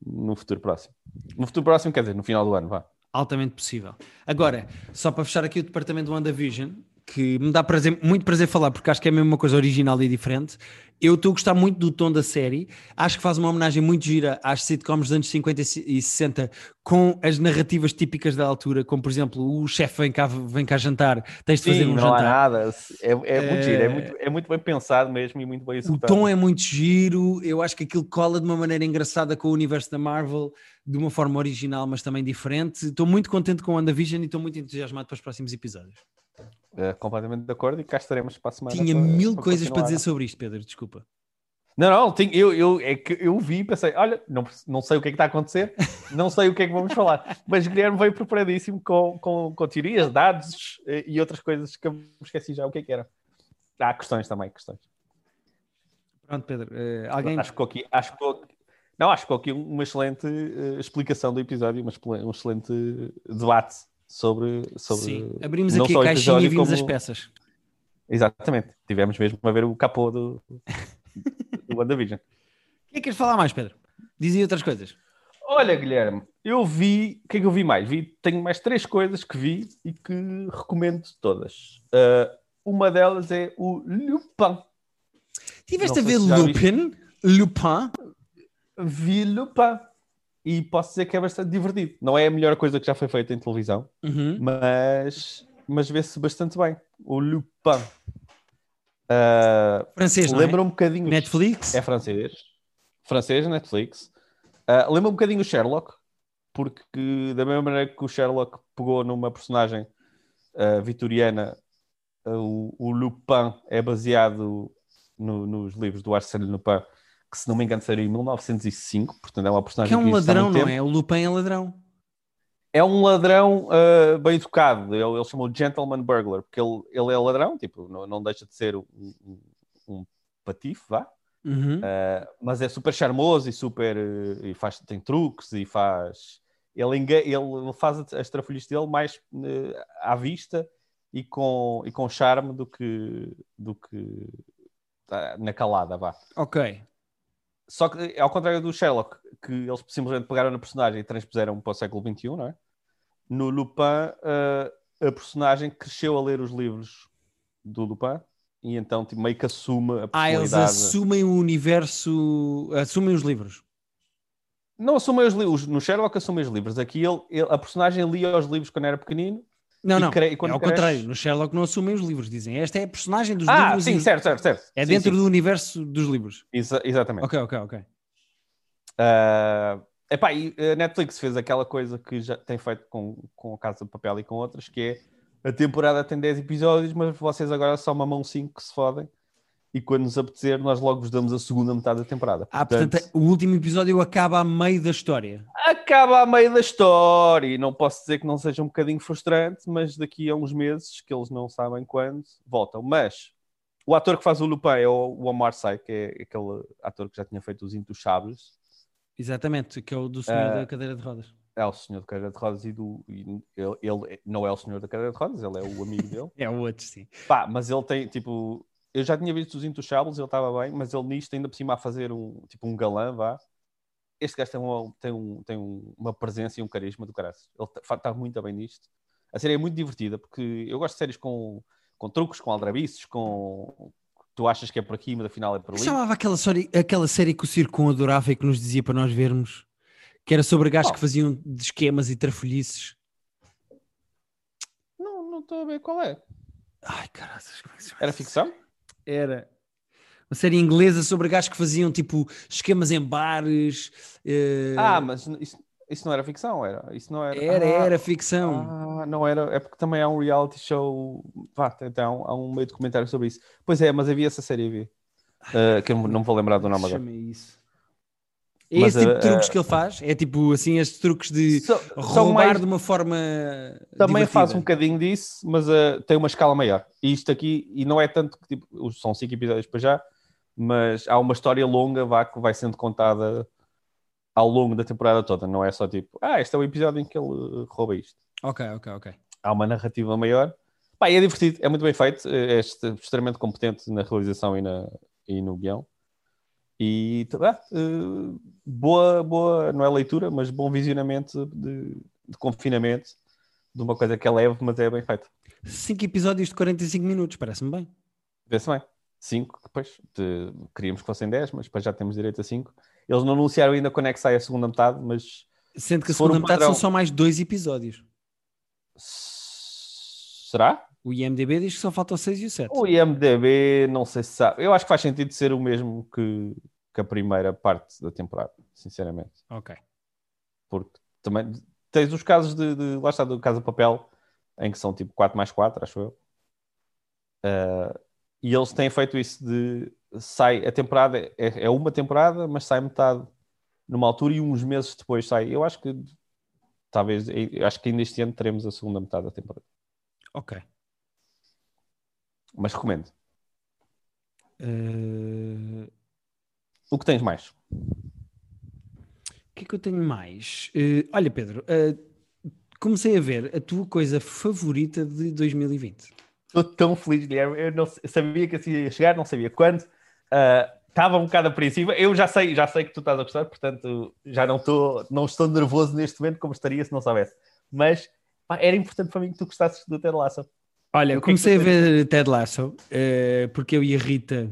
no futuro próximo. No futuro próximo, quer dizer, no final do ano, vá. Altamente possível. Agora, só para fechar aqui o departamento do WandaVision, que me dá prazer, muito prazer falar, porque acho que é mesmo uma coisa original e diferente. Eu estou a gostar muito do tom da série. Acho que faz uma homenagem muito gira às sitcoms dos anos 50 e 60, com as narrativas típicas da altura, como por exemplo, o chefe vem cá, vem cá jantar, tens de fazer Sim, um não há jantar. nada. É, é muito Eh, giro, é muito, é muito bem pensado mesmo e muito bem O executado. tom é muito giro, eu acho que aquilo cola de uma maneira engraçada com o universo da Marvel, de uma forma original, mas também diferente. Estou muito contente com o WandaVision e estou muito entusiasmado para os próximos episódios. É, completamente de acordo e cá estaremos para a semana. Tinha para- mil para coisas para continuar. dizer sobre isto, Pedro, desculpa. Não, não, tinha- eu, eu, é que eu vi e pensei, olha, não, não sei o que é que está a acontecer, não sei o que é que vamos falar, mas Guilherme veio preparadíssimo com, com, com teorias, dados eh, e outras coisas que eu me esqueci já o que é que era. Há questões também, questões. Pronto, Pedro, eh, alguém. Acho que aqui, acho que não, acho que aqui uma excelente eh, explicação do episódio, uma um excelente debate sobre, sobre Sim, abrimos não aqui só a caixinha e vimos como- as peças. Exatamente, tivemos mesmo a ver o capô do, do WandaVision. O que é que queres falar mais, Pedro? Dizia outras coisas. Olha, Guilherme, eu vi. O que é que eu vi mais? Vi, tenho mais três coisas que vi e que recomendo todas. Uh, uma delas é o Lupin. Tiveste Não a ver Lupin? Lupin? Vi Lupin. E posso dizer que é bastante divertido. Não é a melhor coisa que já foi feita em televisão, Uhum. mas, mas vê-se bastante bem. O Lupin. Uh, Francês, não lembra é? um bocadinho. Netflix? É francês. Francês, Netflix. Ah, lembra um bocadinho o Sherlock, porque da mesma maneira que o Sherlock pegou numa personagem ah, vitoriana, o, o Lupin é baseado no- nos livros do Arsène Lupin, que se não me engano saiu em 1905, portanto é uma Que personagem é um que ladrão, não tempo. é? O Lupin é ladrão. É um ladrão ah, bem educado, ele, ele chama o Gentleman Burglar, porque ele, ele é ladrão, tipo, não, não deixa de ser um, um, um patife, vá, Uhum. Uh, mas é super charmoso e super uh, e faz, tem truques e faz ele, enga- ele faz as trafolhices dele mais uh, à vista e com, e com charme do que, do que na calada, vá. Ok. Só que ao contrário do Sherlock, que eles simplesmente pegaram na personagem e transpuseram para o século XXI, não é? No Lupin, uh, a personagem cresceu a ler os livros do Lupin e então tipo, meio que assume a Ah, eles personalidade. assumem o universo, assumem os livros. Não assumem os livros. No Sherlock assumem os livros. Aqui ele, ele- a personagem lia os livros quando era pequenino. Não, E não. e é quando ao cresce- contrário. No Sherlock não assumem os livros, dizem. Esta é a personagem dos Ah, livros. sim, e- certo, certo, certo. É Sim, dentro sim. do universo dos livros. Exa- exatamente. Ok, ok, ok. Ah, epá, e a Netflix fez aquela coisa que já tem feito com, com a Casa de Papel e com outras, que é a temporada tem 10 episódios, mas vocês agora só mamam 5 que se fodem. E quando nos apetecer, nós logo vos damos a segunda metade da temporada. Ah, portanto, o último episódio acaba a meio da história. acaba a meio da história e não posso dizer que não seja um bocadinho frustrante, mas daqui a uns meses, que eles não sabem quando, voltam. Mas o ator que faz o Lupin é o Omar Sy, que é aquele ator que já tinha feito os Intouchables. Exatamente, que é o do senhor Ah. da cadeira de rodas. É o senhor da cadeira de rodas e do. e ele, ele não é o senhor da cadeira de rodas, ele é o amigo dele. É o outro, sim. Pá, mas ele tem tipo. Eu já tinha visto os Intouchables, ele estava bem, mas ele nisto, ainda por cima, a fazer um tipo um galã, vá. Este gajo tem, uma, tem, um, tem um- uma presença e um carisma do caralho. Ele está muito bem nisto. A série é muito divertida, porque eu gosto de séries com, com truques, com aldrabices, com. Tu achas que é por aqui, mas afinal é por ali. chamava aquela série, aquela série que o Circon adorava e que nos dizia para nós vermos? Que era sobre gajos Oh. que faziam de esquemas e trafolhices. Não, não estou a ver qual é. Ai, como é? Era ficção? Era. Uma série inglesa sobre gajos que faziam tipo esquemas em bares. eh, Ah, mas isso- Isso não era ficção, era? Isso não era. Era, Ah, era ficção. Ah, não era. É porque também há um reality show. Vá, tem- há, um, meio documentário sobre isso. Pois é, mas havia essa série, havia. Ah, que eu não me vou lembrar do nome agora. Chama isso. É Mas, esse tipo de eh, truques que ele faz? É tipo assim, estes truques de roubar mais- de uma forma. Também divertida. faz um bocadinho disso, mas ah, tem uma escala maior. E isto aqui, e não é tanto que tipo, são cinco episódios para já, mas há uma história longa vá, que vai sendo contada ao longo da temporada toda. Não é só tipo, ah, este é o episódio em que ele ah, rouba isto. Ok, ok, ok. há uma narrativa maior. Pá, é divertido, é muito bem feito, é est- extremamente competente na realização e, na, e no guião. E ah, eh, boa, boa, não é leitura, mas bom visionamento de, de confinamento de uma coisa que é leve, mas é bem feita. Cinco episódios de 45 minutos, parece-me bem. Vê-se bem. 5, depois de- queríamos que fossem 10, mas depois já temos direito a 5. Eles não anunciaram ainda quando é que sai a segunda metade, mas Sendo que a segunda um metade padrão- são só mais dois episódios. será? O IMDB diz que só faltam 6 e o 7. O IMDB, não sei se sabe. Eu acho que faz sentido ser o mesmo que, que a primeira parte da temporada, sinceramente. Ok. Porque também tens os casos de, de lá está, do Casa Papel, em que são tipo 4 mais 4, acho eu. Ah, e eles têm feito isso de sai a temporada, é, é uma temporada, mas sai metade numa altura e uns meses depois sai. Eu acho que talvez, acho que ainda este ano teremos a segunda metade da temporada. Ok. Mas recomendo. Eh, O que tens mais? O que é que eu tenho mais? Eh, olha, Pedro, eh, comecei a ver a tua coisa favorita de 2020. Estou tão feliz, Guilherme. Eu não eu sabia que assim ia chegar, não sabia quando. Estava um bocado apreensiva. Eu já sei, já sei que tu estás a gostar, portanto já não estou, não estou nervoso neste momento como estaria se não soubesse. Mas pá, era importante para mim que tu gostasses do Ted Lasso. Olha, é comecei a ver Ted Lasso eh, porque eu e a Rita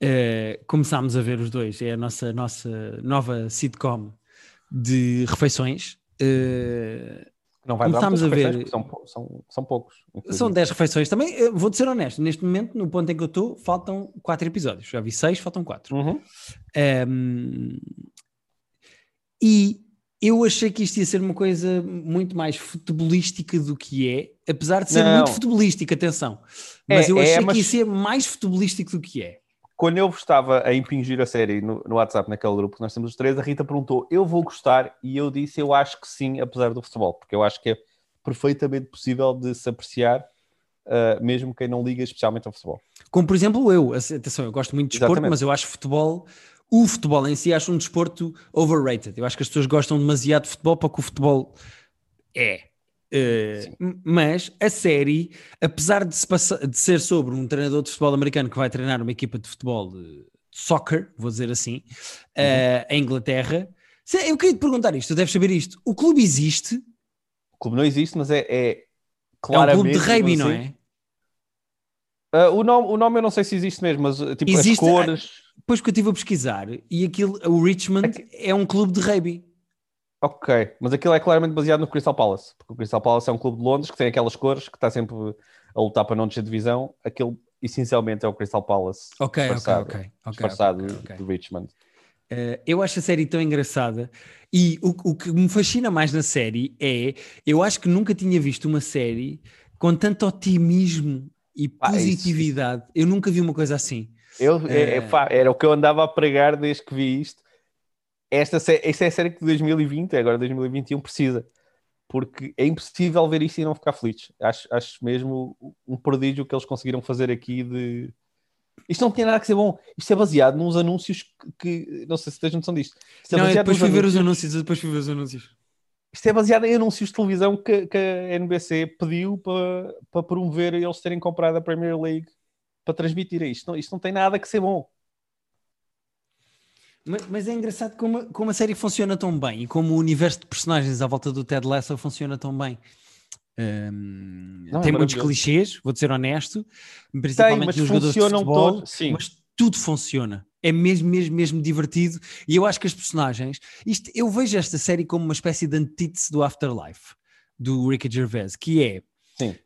eh, começámos a ver os dois. É a nossa, nossa nova sitcom de refeições. Eh, Não vai dar Começámos a ver- São, são, são poucos. são infelizmente. 10 refeições. Também vou-te ser honesto, neste momento, no ponto em que eu estou, faltam 4 episódios. Já vi 6, faltam 4. Uhum. Um, e eu achei que isto ia ser uma coisa muito mais futebolística do que é, apesar de ser Não. muito futebolística, atenção. Mas É, eu é, achei mas- que ia ser mais futebolístico do que é. Quando eu estava a impingir a série no, no WhatsApp, naquele grupo que nós temos os três, a Rita perguntou: Eu vou gostar? E eu disse: Eu acho que sim, apesar do futebol, porque eu acho que é perfeitamente possível de se apreciar, ah, mesmo quem não liga especialmente ao futebol. Como por exemplo eu, atenção, eu gosto muito de desporto, Exatamente. mas eu acho futebol, o futebol em si, acho um desporto overrated. Eu acho que as pessoas gostam demasiado de futebol para o que o futebol é. Uh, mas a série, apesar de, se passa- de ser sobre um treinador de futebol americano que vai treinar uma equipa de futebol de soccer, vou dizer assim, uh, em Inglaterra, eu queria te perguntar isto, tu deves saber isto. O clube existe, O clube não existe, mas é, é é um claramente. clube de rugby, não assim. é? Ah, o, nome, o nome eu não sei se existe mesmo, mas tipo Existe- as cores. Depois que eu estive a pesquisar, e aquilo, o Richmond é um clube de rugby. Ok, mas aquilo é claramente baseado no Crystal Palace, porque o Crystal Palace é um clube de Londres que tem aquelas cores, que está sempre a lutar para não descer de divisão. Aquilo essencialmente é o Crystal Palace Ok, ok, disfarçado, ok. ok, disfarçado ok, ok. de Richmond. Uh, eu acho a série tão engraçada e o, o que me fascina mais na série é eu acho que nunca tinha visto uma série com tanto otimismo e Ah, positividade. Eu nunca vi uma coisa assim. Eu, é- é Eh. pá, era o que eu andava a pregar desde que vi isto. Esta, esta é a série que 2020, agora 2021, precisa. Porque é impossível ver isto e não ficar feliz. Acho, acho mesmo um prodígio que eles conseguiram fazer aqui de... Isto não tem nada que ser bom. Isto é baseado nos anúncios que... que- não sei se tens noção disto. Isto é não, depois fui ver os anúncios- depois fui ver os anúncios. Isto é baseado em anúncios de televisão que, que a NBC pediu para, para promover eles terem comprado a Premier League para transmitir isto. Não, isto não tem nada que ser bom. Mas, mas é engraçado como, como a série funciona tão bem e como o universo de personagens à volta do Ted Lasso funciona tão bem. Não, é tem muitos maravilhoso. clichês, vou ser honesto, principalmente mas nos jogadores de futebol, todos, sim. mas tudo funciona. É mesmo, mesmo, mesmo divertido. E eu acho que as personagens, isto, eu vejo esta série como uma espécie de antítese do Afterlife, do Ricky Gervais, que é Sim.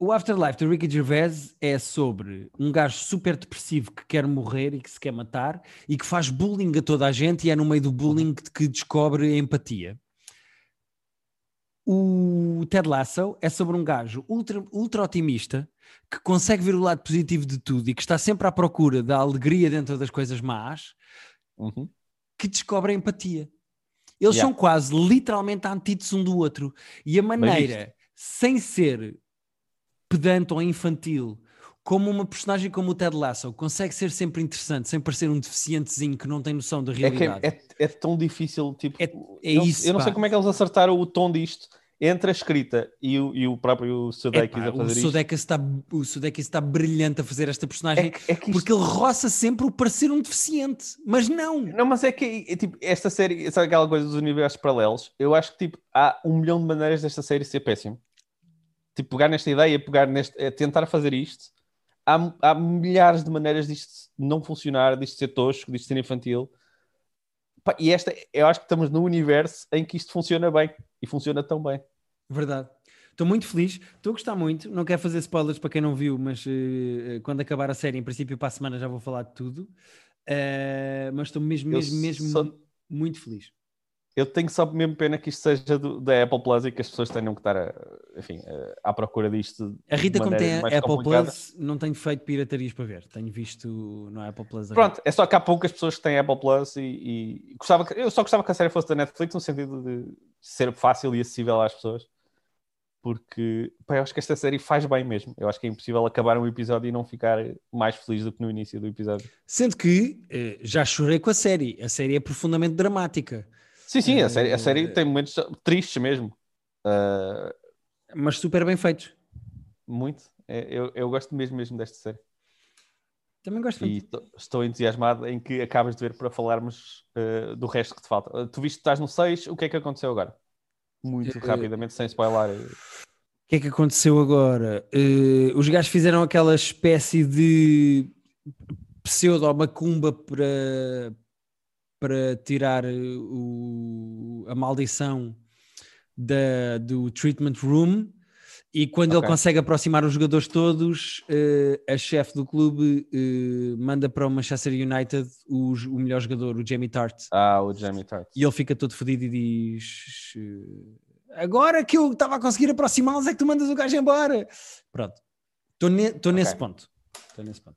O Afterlife do Ricky Gervais é sobre um gajo super depressivo que quer morrer e que se quer matar e que faz bullying a toda a gente e é no meio do bullying que, descobre a empatia. O Ted Lasso é sobre um gajo ultra, ultra otimista que consegue ver o lado positivo de tudo e que está sempre à procura da alegria dentro das coisas más, Uhum. que descobre a empatia. Eles Yeah. são quase literalmente antíteses um do outro. E a maneira, sem ser pedante ou infantil, como uma personagem como o Ted Lasso consegue ser sempre interessante, sem parecer um deficientezinho que não tem noção da É, que realidade. é, é, é tão difícil, tipo, É- é eu, isso, eu não sei pá. como é que eles acertaram o tom disto entre a escrita e o, e o próprio Sudeikis Epá, a o fazer isto. Sudeikis está, o Sudeikis está brilhante a fazer esta personagem É, é isto- porque ele roça sempre o parecer um deficiente, mas não. Não, mas é que é, tipo, esta série, sabe aquela coisa dos universos paralelos? Eu acho que tipo, há um milhão de maneiras desta série ser péssimo. Tipo, pegar nesta ideia, pegar neste, é, tentar fazer isto. Há, há milhares de maneiras disto não funcionar, disto ser tosco, disto ser infantil. E esta, eu acho que estamos num universo em que isto funciona bem e funciona tão bem. Verdade. Estou muito feliz, estou a gostar muito. Não quero fazer spoilers para quem não viu, mas eh, quando acabar a série, em princípio, para a semana já vou falar de tudo. Eh, mas estou mesmo, mesmo, mesmo só- muito feliz. Eu tenho só mesmo pena que isto seja do- da Apple Plus e que as pessoas tenham que estar a- enfim, a- à procura disto. A Rita, como tem a Apple. Plus, não tenho feito piratarias para ver. Tenho visto no Apple Plus. da Pronto, é só que há poucas pessoas que têm Apple Plus e, e gostava eu só gostava que a série fosse da Netflix no sentido de ser fácil e acessível às pessoas. Porque pá, eu acho que esta série faz bem mesmo. Eu acho que é impossível acabar um episódio e não ficar mais feliz do que no início do episódio. Sendo que eh, já chorei com a série. A série é profundamente dramática, Sim, sim, a série, a série Eh, tem momentos tristes mesmo. Ah, mas super bem feitos. muito. É, eu, eu gosto mesmo, mesmo desta série. Também gosto E muito. estou entusiasmado em que acabas de ver para falarmos ah, do resto que te falta. Ah, tu viste que estás no 6, o que é que aconteceu agora? Muito Eh, rapidamente, sem spoiler. O que é que aconteceu agora? Eh, os gajos fizeram aquela espécie de pseudo-macumba para, para tirar eh, o- a maldição da, do treatment room. E quando ele Ok. consegue aproximar os jogadores todos, eh, a chefe do clube eh, manda para o Manchester United os- o melhor jogador, o Jamie Tart. Ah, o Jamie Tart. E ele fica todo fodido e diz: Agora que eu estava a conseguir aproximá-los, é que tu mandas o gajo embora. Pronto, estou ne nesse ponto. Estou nesse ponto.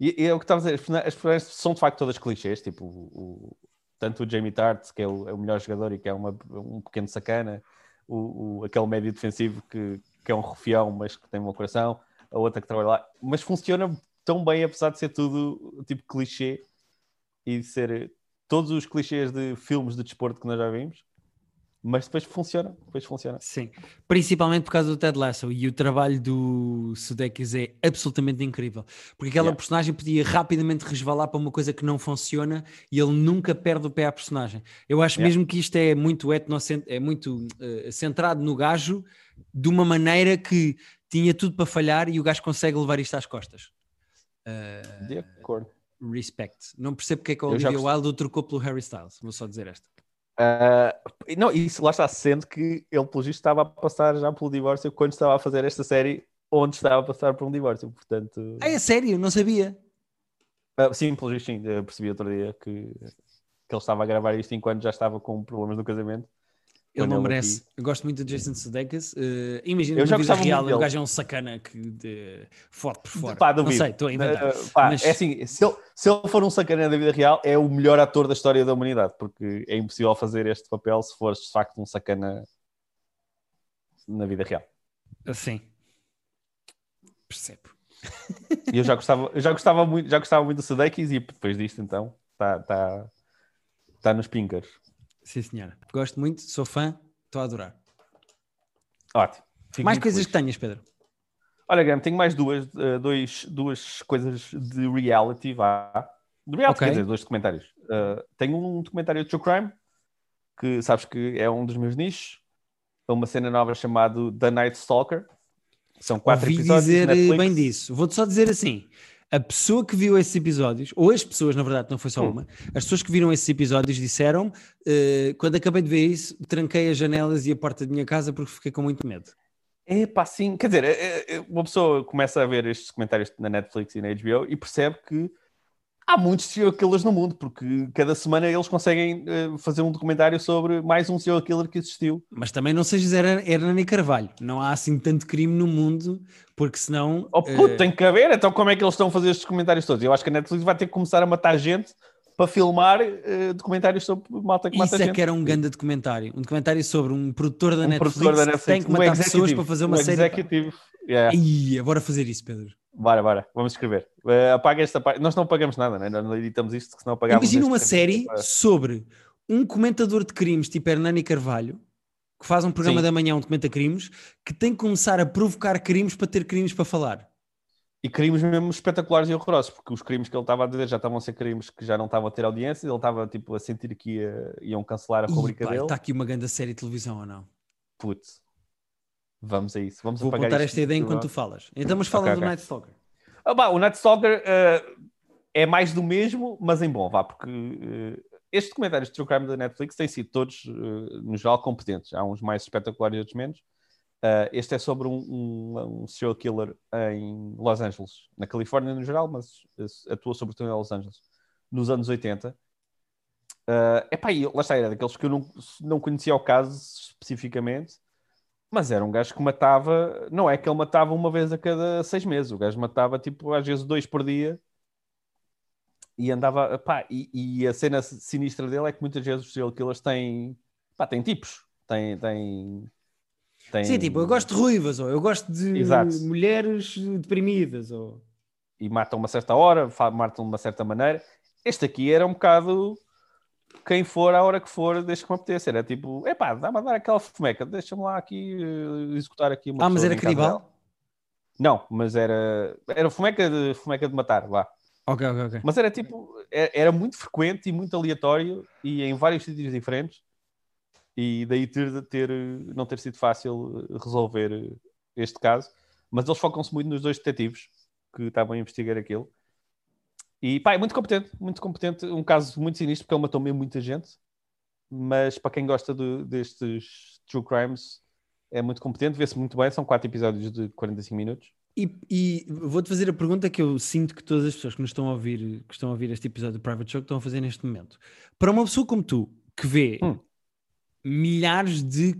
E, e é o que estava a dizer, as personagens são de facto todas clichês, tipo o, tanto o Jamie Tart, que é o, é o melhor jogador e que é uma- um pequeno sacana, o- aquele médio defensivo que, que é um rufião, mas que tem um bom coração, a outra que trabalha lá, mas funciona tão bem, apesar de ser tudo tipo clichê e de ser todos os clichês de filmes de desporto que nós já vimos, mas depois funciona, depois funciona. Sim, principalmente por causa do Ted Lasso e o trabalho do Sudeikis é absolutamente incrível, porque aquela Yeah. personagem podia rapidamente resvalar para uma coisa que não funciona e ele nunca perde o pé à personagem. Eu acho Yeah. mesmo que isto é muito etnocent... é muito eh, centrado no gajo de uma maneira que tinha tudo para falhar e o gajo consegue levar isto às costas. Eh, De acordo. respect. Não percebo porque é que o Olivia gost- Wilde o trocou pelo Harry Styles. Vou só dizer esta. Ah, não, isso lá está, sendo que ele, pelo visto, estava a passar já pelo divórcio quando estava a fazer esta série, onde estava a passar por um divórcio. Portanto, Ah, é sério? Não sabia. ah, sim, pelo visto, sim, eu percebi outro dia que, que ele estava a gravar isto enquanto já estava com problemas no casamento. Ele não merece. Eu gosto muito de Jason Sudeikis. Uh, imagina Eu já vida gostava real, o gajo é um sacana que de, foto por fora. Pá, não sei, estou a inventar. Ah, pá, Mas- É assim, se ele, se ele for um sacana da vida real, é o melhor ator da história da humanidade, porque é impossível fazer este papel se fores de facto um sacana na vida real. Assim. Percebo. E eu já gostava, eu já gostava muito, já gostava muito do Sudeikis e depois disto então está tá, tá nos pinkers. Sim, senhora. Gosto muito, sou fã, estou a adorar. Ótimo. Fico mais coisas feliz. que tenhas, Pedro. Olha, Graham, tenho mais duas, eh, dois, duas coisas de reality, vá. De reality, Ok. quer dizer, dois documentários. Eh, tenho um documentário de True Crime, que sabes que é um dos meus nichos. É uma cena nova chamada The Night Stalker. São quatro Ouvi episódios. dizer eh, Netflix. bem disso. Vou-te só dizer assim: a pessoa que viu esses episódios, ou as pessoas, na verdade, não foi só Hum. uma, as pessoas que viram esses episódios disseram: eh, quando acabei de ver isso, tranquei as janelas e a porta da minha casa porque fiquei com muito medo. É pá, sim. Quer dizer, é, é, uma pessoa começa a ver estes comentários na Netflix e na HBO e percebe que há muitos serial killers no mundo, porque cada semana eles conseguem uh, fazer um documentário sobre mais um serial killer que existiu. Mas também não sejas Hernani Carvalho. Não há assim tanto crime no mundo, porque senão. Oh puto, uh... tem que haver. Então como é que eles estão a fazer estes comentários todos? Eu acho que a Netflix vai ter que começar a matar gente para filmar uh, documentários sobre malta que Isso mata é gente. que era um grande documentário. Um documentário sobre um produtor da, um Netflix, produtor da Netflix, que tem que matar pessoas para fazer uma um série. Executivo. Yeah. Ih, bora fazer isso, Pedro. Bora, bora, vamos escrever. Uh, apaga esta parte. Nós não pagamos nada, né? não editamos isto, senão pagamos. Imagina uma série para... sobre um comentador de crimes tipo Hernani Carvalho, que faz um programa Sim. da manhã, um documenta crimes, que tem que começar a provocar crimes para ter crimes para falar. E crimes mesmo espetaculares e horrorosos, porque os crimes que ele estava a dizer já estavam a ser crimes que já não estavam a ter audiência, ele estava tipo, a sentir que ia, iam cancelar a rubrica dele. Está aqui uma grande série de televisão ou não? Putz, vamos a isso. Vamos Vou apontar esta ideia enquanto tu falas. Então, mas fala okay, do okay. Night Stalker. Ah, bah, o Night Stalker uh, é mais do mesmo, mas em bom, vá, porque uh, estes documentários de True Crime da Netflix têm sido todos, uh, no geral, competentes. Há uns mais espetaculares e outros menos. Uh, este é sobre um, um, um, serial killer em Los Angeles, na Califórnia no geral, mas atua sobretudo em Los Angeles, nos anos 80. Uh, epá, lá está, era daqueles que eu não, não conhecia o caso especificamente, mas era um gajo que matava, não é que ele matava uma vez a cada seis meses, o gajo matava tipo às vezes dois por dia e andava, epá, e, e a cena sinistra dele é que muitas vezes os serial killers têm, epá, têm tipos, têm, têm tem... Sim, tipo, eu gosto de ruivas, ou eu gosto de Exato. mulheres deprimidas, ou... E matam uma certa hora, matam de uma certa maneira. Este aqui era um bocado quem for, à hora que for, deixa que me apeteça. Era tipo, epá, dá-me a dar aquela fumeca, deixa-me lá aqui uh, executar aqui uma Ah, mas era canibal? Não, mas era, era fumeca de, fumeca de matar, lá. Ok, ok, ok. Mas era tipo, era, era muito frequente e muito aleatório e em vários sítios diferentes e daí ter, ter, não ter sido fácil resolver este caso. Mas eles focam-se muito nos dois detetives que estavam a investigar aquilo. E pá, é muito competente, muito competente. Um caso muito sinistro porque ele matou mesmo muita gente. Mas para quem gosta de, destes true crimes, é muito competente, vê-se muito bem. São quatro episódios de 45 minutos. E, e vou-te fazer a pergunta que eu sinto que todas as pessoas que nos estão a ouvir, que estão a ouvir este episódio do Private Show, estão a fazer neste momento. Para uma pessoa como tu, que vê hum milhares de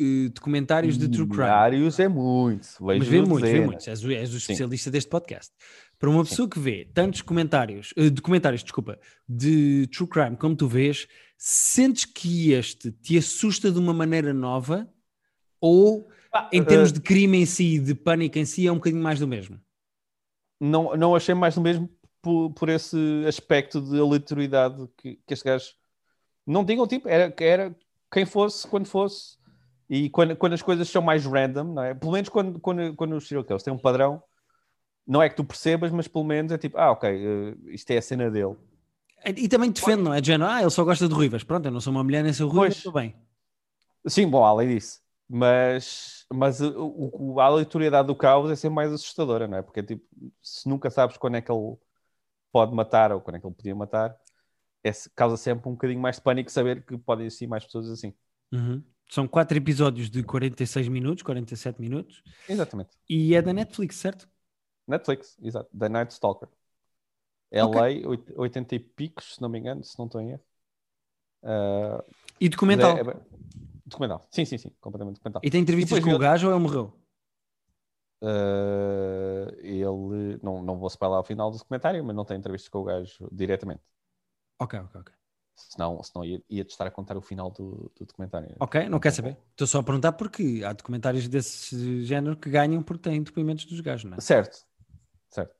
uh, documentários de true crime. Milhares é muito. Mas vê muito, vê muito. És, o, és o especialista Sim. deste podcast. Para uma pessoa Sim. que vê tantos comentários, uh, documentários, desculpa, de true crime como tu vês, sentes que este te assusta de uma maneira nova ou ah, em termos uh, de crime em si, de pânico em si, é um bocadinho mais do mesmo? Não, não achei mais do mesmo por, por esse aspecto de aleatoriedade que, que este gajo não o tipo, era, era quem fosse, quando fosse. E quando, quando as coisas são mais random, não é? Pelo menos quando, quando, quando os serial killers têm um padrão, não é que tu percebas, mas pelo menos é tipo, ah, ok, uh, isto é a cena dele. E também defende, não é? De ah, ele só gosta de ruivas. Pronto, eu não sou uma mulher nem sou ruiva, estou bem. Sim, bom, além disso. Mas, mas o, o, a aleatoriedade do caos é sempre mais assustadora, não é? Porque tipo, se nunca sabes quando é que ele pode matar ou quando é que ele podia matar, é, causa sempre um bocadinho mais de pânico saber que podem existir mais pessoas assim. Uhum. São quatro episódios de 46 minutos, 47 minutos. Exatamente. E é da Netflix, certo? Netflix, exato. The Night Stalker. LA, okay. 80 e picos, se não me engano, se não estou em erro. Uh, e documental? É, é, documental, sim, sim, sim, completamente documental. E tem entrevistas e com o gajo ou ele morreu? Uh, ele, não, não vou spoiler ao final do documentário, mas não tem entrevistas com o gajo diretamente. Ok, ok, ok. Senão, senão ia, ia te estar a contar o final do, do documentário. Ok, não quer saber. Estou só a perguntar porque há documentários desse género que ganham porque têm depoimentos dos gajos, não é? Certo, certo.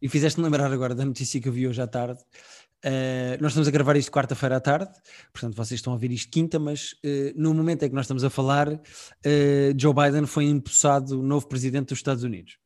E fizeste-me lembrar agora da notícia que eu vi hoje à tarde. Uh, nós estamos a gravar isto quarta-feira à tarde, portanto vocês estão a ouvir isto quinta, mas uh, no momento em que nós estamos a falar, uh, Joe Biden foi empossado novo presidente dos Estados Unidos.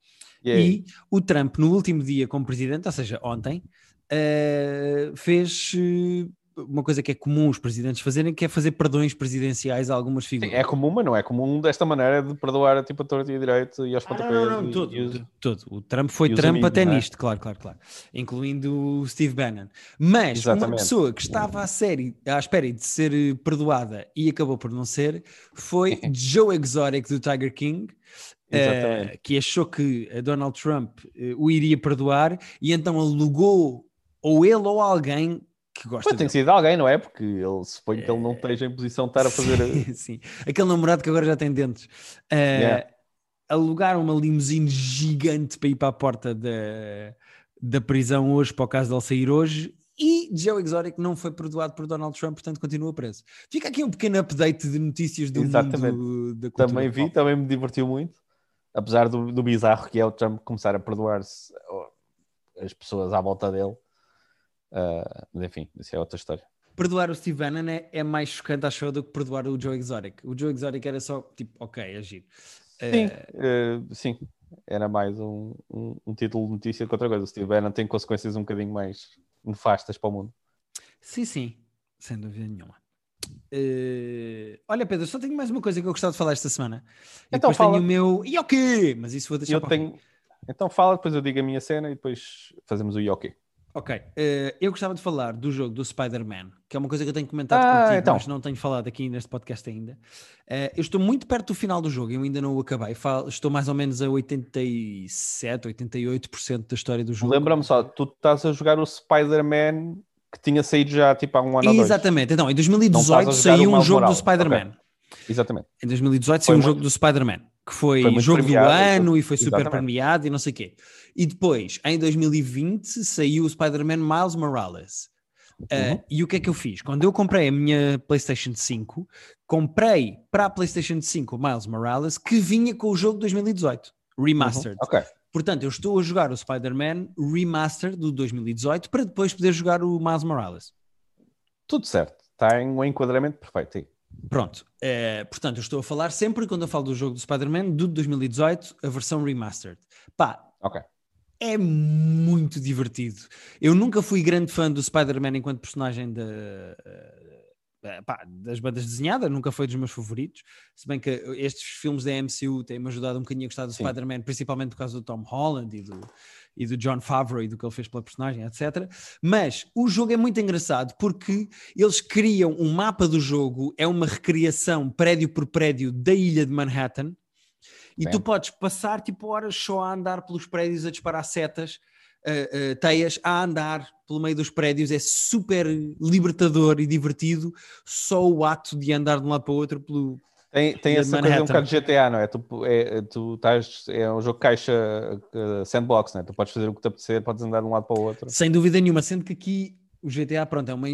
E o Trump, no último dia como presidente, ou seja, ontem, uh, fez uh, uma coisa que é comum os presidentes fazerem, que é fazer perdões presidenciais a algumas figuras. Sim, é comum, mas não é comum desta maneira de perdoar tipo a torta e a direito e aos Ah, pontapés. não, não, não, todo, e os- todo. O Trump foi Trump amigos, até é? nisto, claro, claro, claro. Incluindo o Steve Bannon. Mas uma Exatamente. pessoa que estava à, série, à espera de ser eh, perdoada e acabou por não ser, foi Joe Exotic do Tiger King. eh, Exatamente. que achou que Donald Trump eh, o iria perdoar e então alugou ou ele ou alguém que gosta Pois tem dele. sido alguém, não é? Porque ele suponho que ele não esteja em posição de estar a fazer. Sim, sim. Aquele namorado que agora já tem dentes. Uh, Yeah. Alugaram uma limusine gigante para ir para a porta da, da prisão hoje, para o caso dele sair hoje. E Joe Exotic não foi perdoado por Donald Trump, portanto continua preso. Fica aqui um pequeno update de notícias do Exatamente. mundo da cultura Também vi, pop. também me divertiu muito. Apesar do, do bizarro que é o Trump começar a perdoar-se ó, as pessoas à volta dele. Ah, mas enfim, isso é outra história. Perdoar o Steve Bannon é, é mais chocante, acho eu, do que perdoar o Joe Exotic. O Joe Exotic era só tipo, ok, é giro. Sim, eh, sim. Era mais um, um, um título de notícia que outra coisa. O Steve Bannon tem consequências um bocadinho mais nefastas para o mundo. Sim, sim, sem dúvida nenhuma. Eh, olha, Pedro, só tenho mais uma coisa que eu gostava de falar esta semana. E Então depois fala. tenho o meu. E o quê? Mas isso vou deixar Eu para tenho... Então fala, depois eu digo a minha cena e depois fazemos o Yoki. Ok. eh, eu gostava de falar do jogo do Spider-Man, que é uma coisa que eu tenho comentado Ah, contigo, então. mas não tenho falado aqui neste podcast ainda. Eh, eu estou muito perto do final do jogo, eu ainda não o acabei. Fal- estou mais ou menos a 87, 88% da história do jogo. Lembra-me só, tu estás a jogar o Spider-Man que tinha saído já tipo há um ano. Exatamente. Então, em Não estás 2018 a jogar saiu um jogo do Morales. Spider-Man. Exatamente. Em 2018 Foi saiu um muito- jogo do Spider-Man, que foi, Foi jogo premiado, do foi- ano e foi super exatamente. premiado e não sei o quê. E depois, em 2020, saiu o Spider-Man Miles Morales. Uh, Uhum. e o que é que eu fiz? Quando eu comprei a minha PlayStation 5, comprei para a PlayStation 5 o Miles Morales, que vinha com o jogo de 2018, Remastered. Ok. Portanto, eu estou a jogar o Spider-Man Remastered do 2018 para depois poder jogar o Miles Morales. Tudo certo. Está em um enquadramento perfeito. Pronto, eh, portanto, eu estou a falar sempre quando eu falo do jogo do Spider-Man do de 2018, a versão remastered. Pá, Ok. é muito divertido. Eu nunca fui grande fã do Spider-Man enquanto personagem da, eh, pá, das bandas desenhadas, nunca foi dos meus favoritos. Se bem que estes filmes da MCU têm-me ajudado um bocadinho a gostar do. Spider-Man, principalmente por causa do Tom Holland e do, e do John Favreau e do que ele fez pela personagem, etc. Mas o jogo é muito engraçado porque eles criam um mapa do jogo, é uma recriação prédio por prédio da ilha de Manhattan. E Bem. tu podes passar tipo horas só a andar pelos prédios a disparar setas, uh, uh, teias, a andar pelo meio dos prédios. É super libertador e divertido só o ato de andar de um lado para o outro pelo, Tem, tem essa coisa um bocado de GTA, não é? Tu, é, tu estás, é um jogo caixa uh, sandbox, não é? Tu podes fazer o que te apetecer, podes andar de um lado para o outro. Sem dúvida nenhuma, sendo que aqui o GTA, pronto, é uma,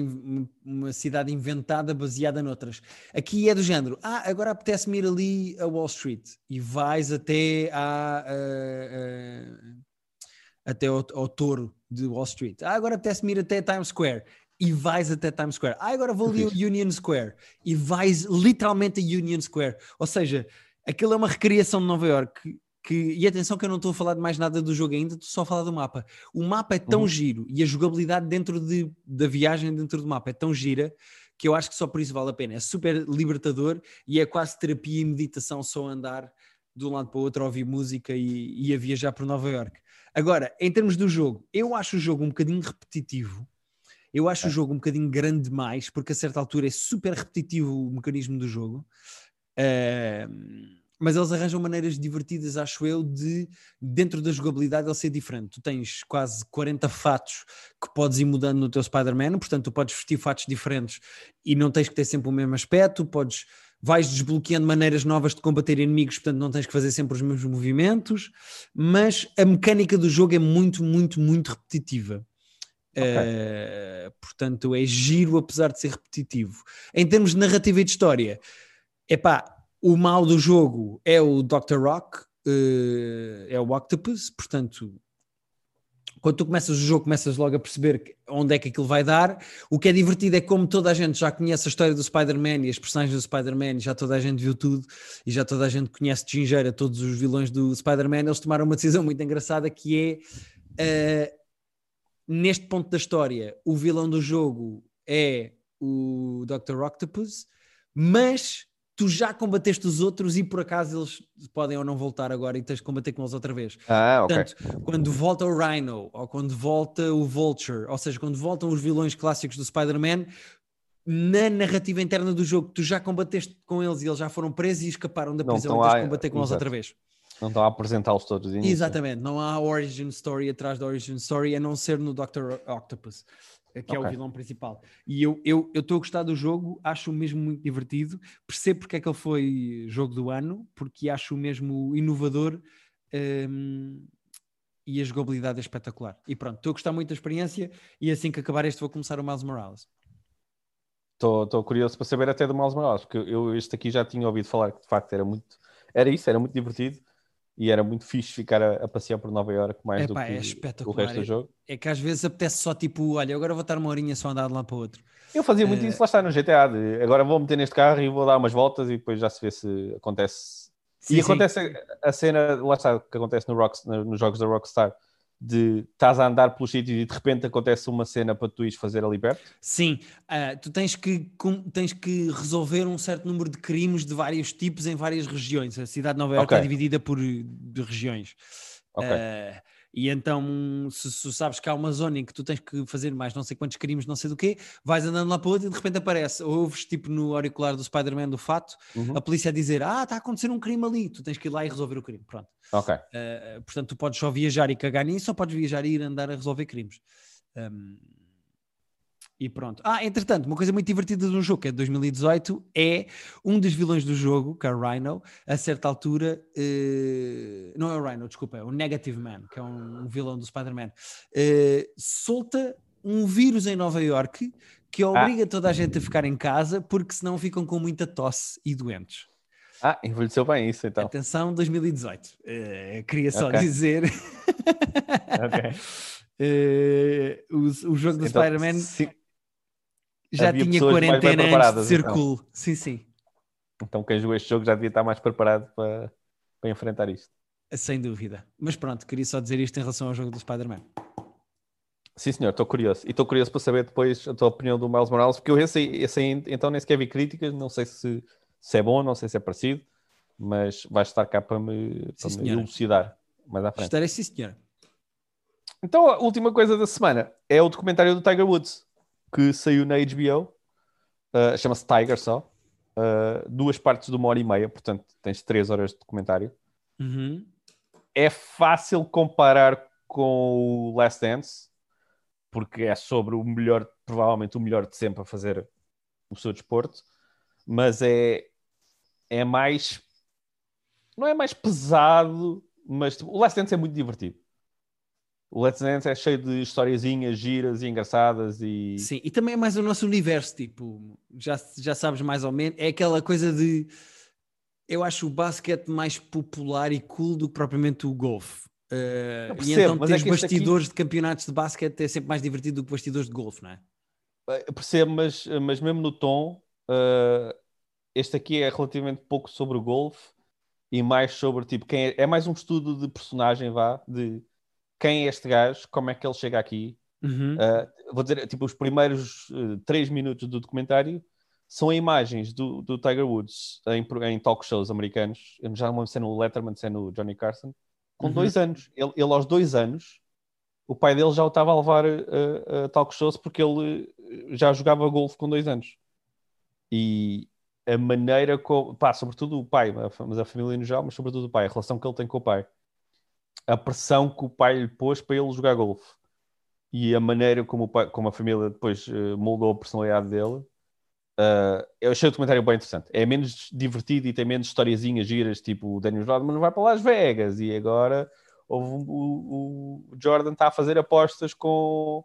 uma cidade inventada baseada noutras. Aqui é do género, ah, agora apetece-me ir ali a Wall Street e vais até à, ah, ah, até ao, ao touro de Wall Street. Ah, agora apetece-me ir até Times Square e vais até Times Square. Ah, agora vou ali ao fixe. Union Square e vais literalmente a Union Square. Ou seja, aquilo é uma recriação de Nova York que, e atenção que eu não estou a falar de mais nada do jogo ainda, estou só a falar do mapa. O mapa é tão Uhum. giro e a jogabilidade dentro de, da viagem dentro do mapa é tão gira que eu acho que só por isso vale a pena. É super libertador e é quase terapia e meditação só andar de um lado para o outro a ouvir música e, e a viajar por Nova York. Agora, em termos do jogo, eu acho o jogo um bocadinho repetitivo. Eu acho o É. jogo um bocadinho grande demais, porque a certa altura é super repetitivo o mecanismo do jogo. Ahm, mas eles arranjam maneiras divertidas, acho eu, de dentro da jogabilidade ele ser diferente. Tu tens quase 40 fatos que podes ir mudando no teu Spider-Man, portanto, tu podes vestir fatos diferentes e não tens que ter sempre o mesmo aspecto, podes vais desbloqueando maneiras novas de combater inimigos, portanto não tens que fazer sempre os mesmos movimentos, mas a mecânica do jogo é muito, muito, muito repetitiva. Eh, portanto, é giro apesar de ser repetitivo. Em termos de narrativa e de história, epá, o mal do jogo é o Dr. Rock, eh, é o Octopus, portanto, quando tu começas o jogo, começas logo a perceber onde é que aquilo vai dar. O que é divertido é como toda a gente já conhece a história do Spider-Man e as personagens do Spider-Man, já toda a gente viu tudo, e já toda a gente conhece de gingeira todos os vilões do Spider-Man, eles tomaram uma decisão muito engraçada que é, eh, neste ponto da história, o vilão do jogo é o Dr. Octopus, mas tu já combateste os outros e por acaso eles podem ou não voltar agora e tens de combater com eles outra vez. Ah. Portanto, quando volta o Rhino ou quando volta o Vulture, ou seja, quando voltam os vilões clássicos do Spider-Man, na narrativa interna do jogo, tu já combateste com eles e eles já foram presos e escaparam da prisão e tens de combater com eles exato. outra vez. Não estão a apresentá-los todos. Exatamente, não há origin story atrás da origin story a não ser no Dr. Octopus, que é o vilão principal. E eu estou eu, estou a gostar do jogo, acho-o mesmo muito divertido, percebo porque é que ele foi jogo do ano, porque acho-o mesmo inovador hum, e a jogabilidade é espetacular. E pronto, estou a gostar muito da experiência e assim que acabar este vou começar o Miles Morales. Estou curioso para saber até do Miles Morales, porque eu este aqui já tinha ouvido falar que de facto era muito. Era isso, era muito divertido e era muito fixe ficar a, a passear por Nova Iorque mais Epá, do que é o resto do É- jogo. É que às vezes apetece só tipo, olha, agora vou estar uma horinha só a andar de lá para outro. Eu fazia muito Eh, isso lá está no GTA. de, agora vou meter neste carro e vou dar umas voltas e depois já se vê se acontece. Sim, e acontece a, a cena, lá está, que acontece no no- nos jogos da Rockstar, de estás a andar pelos sítios e de repente acontece uma cena para tu ires fazer ali perto. Sim, ah, tu tens que, com- tens que resolver um certo número de crimes de vários tipos em várias regiões. A cidade de Nova Iorque Ok. é dividida por de regiões. Ok. Ah, e então, se, se sabes que há uma zona em que tu tens que fazer mais não sei quantos crimes, não sei do quê, vais andando lá para outra e de repente aparece. Ou ouves tipo no auricular do Spider-Man do fato, Uhum. a polícia a dizer: Ah, está a acontecer um crime ali, tu tens que ir lá e resolver o crime. Pronto. Ok. Uh, portanto, tu podes só viajar e cagar nisso, ou podes viajar e ir andar a resolver crimes. Um, e pronto. Ah, entretanto, uma coisa muito divertida do jogo, que é de 2018, é um dos vilões do jogo, que é o Rhino, a certa altura, eh, não é o Rhino, desculpa, é o Negative Man, que é um, um vilão do Spider-Man, eh, solta um vírus em Nova York que obriga toda a gente a ficar em casa porque senão ficam com muita tosse e doentes. Ah, envelheceu bem isso então. Atenção, 2018. Eh, queria só Ok. dizer. Ok. Eh, o, o jogo do Então, Spider-Man já tinha quarentena antes de ser então. cool. Sim, sim, Então quem jogou este jogo já devia estar mais preparado para, para enfrentar isto. sem dúvida. Mas pronto, queria só dizer isto em relação ao jogo do Spider-Man. Sim, senhor, estou curioso. E estou curioso para saber depois a tua opinião do Miles Morales, porque eu esse, esse então nem sequer vi críticas, não sei se, se é bom, não sei se é parecido, mas vais estar cá para me, para me elucidar mais à frente. Estarei sim, senhora. Então a última coisa da semana é o documentário do Tiger Woods, que saiu na HBO, uh, chama-se Tiger só, uh, duas partes de uma hora e meia, portanto tens três horas de documentário. Uhum. é fácil comparar com o Last Dance, porque é sobre o melhor, provavelmente o melhor de sempre a fazer o seu desporto, mas é, é mais. Não é mais pesado, mas tipo, o Last Dance é muito divertido. O Last Dance é cheio de historiazinhas, giras e engraçadas e. Sim, e também é mais o nosso universo, tipo, já, já sabes mais ou menos, é aquela coisa de eu acho o basquete mais popular e cool do que propriamente o golfe. Uh, Eu e percebo, então mas é este aqui- bastidores de campeonatos de basquete é sempre mais divertido do que bastidores de golfe, não é? Eu percebo, mas, mas mesmo no tom, uh, este aqui é relativamente pouco sobre o golfe e mais sobre tipo quem é, é mais um estudo de personagem, vá, de quem é este gajo, como é que ele chega aqui. Uhum. Uh, vou dizer, tipo, os primeiros uh, três minutos do documentário são imagens do, do Tiger Woods em, em talk shows americanos. Eu já não lembro se é no Letterman, se é no Johnny Carson, com Uhum. dois anos. Ele, ele aos dois anos, o pai dele já o estava a levar a, a talk shows porque ele uh, já jogava golfe com dois anos. E a maneira como, pá, sobretudo o pai, mas a família no geral, mas sobretudo o pai, a relação que ele tem com o pai, a pressão que o pai lhe pôs para ele jogar golfe e a maneira como, pai- como a família depois eh, moldou a personalidade dele. eh, eu achei o documentário bem interessante. É menos divertido e tem menos historiazinhas giras, tipo o Daniel Rodman vai para Las Vegas e agora houve o, o Jordan está a fazer apostas com,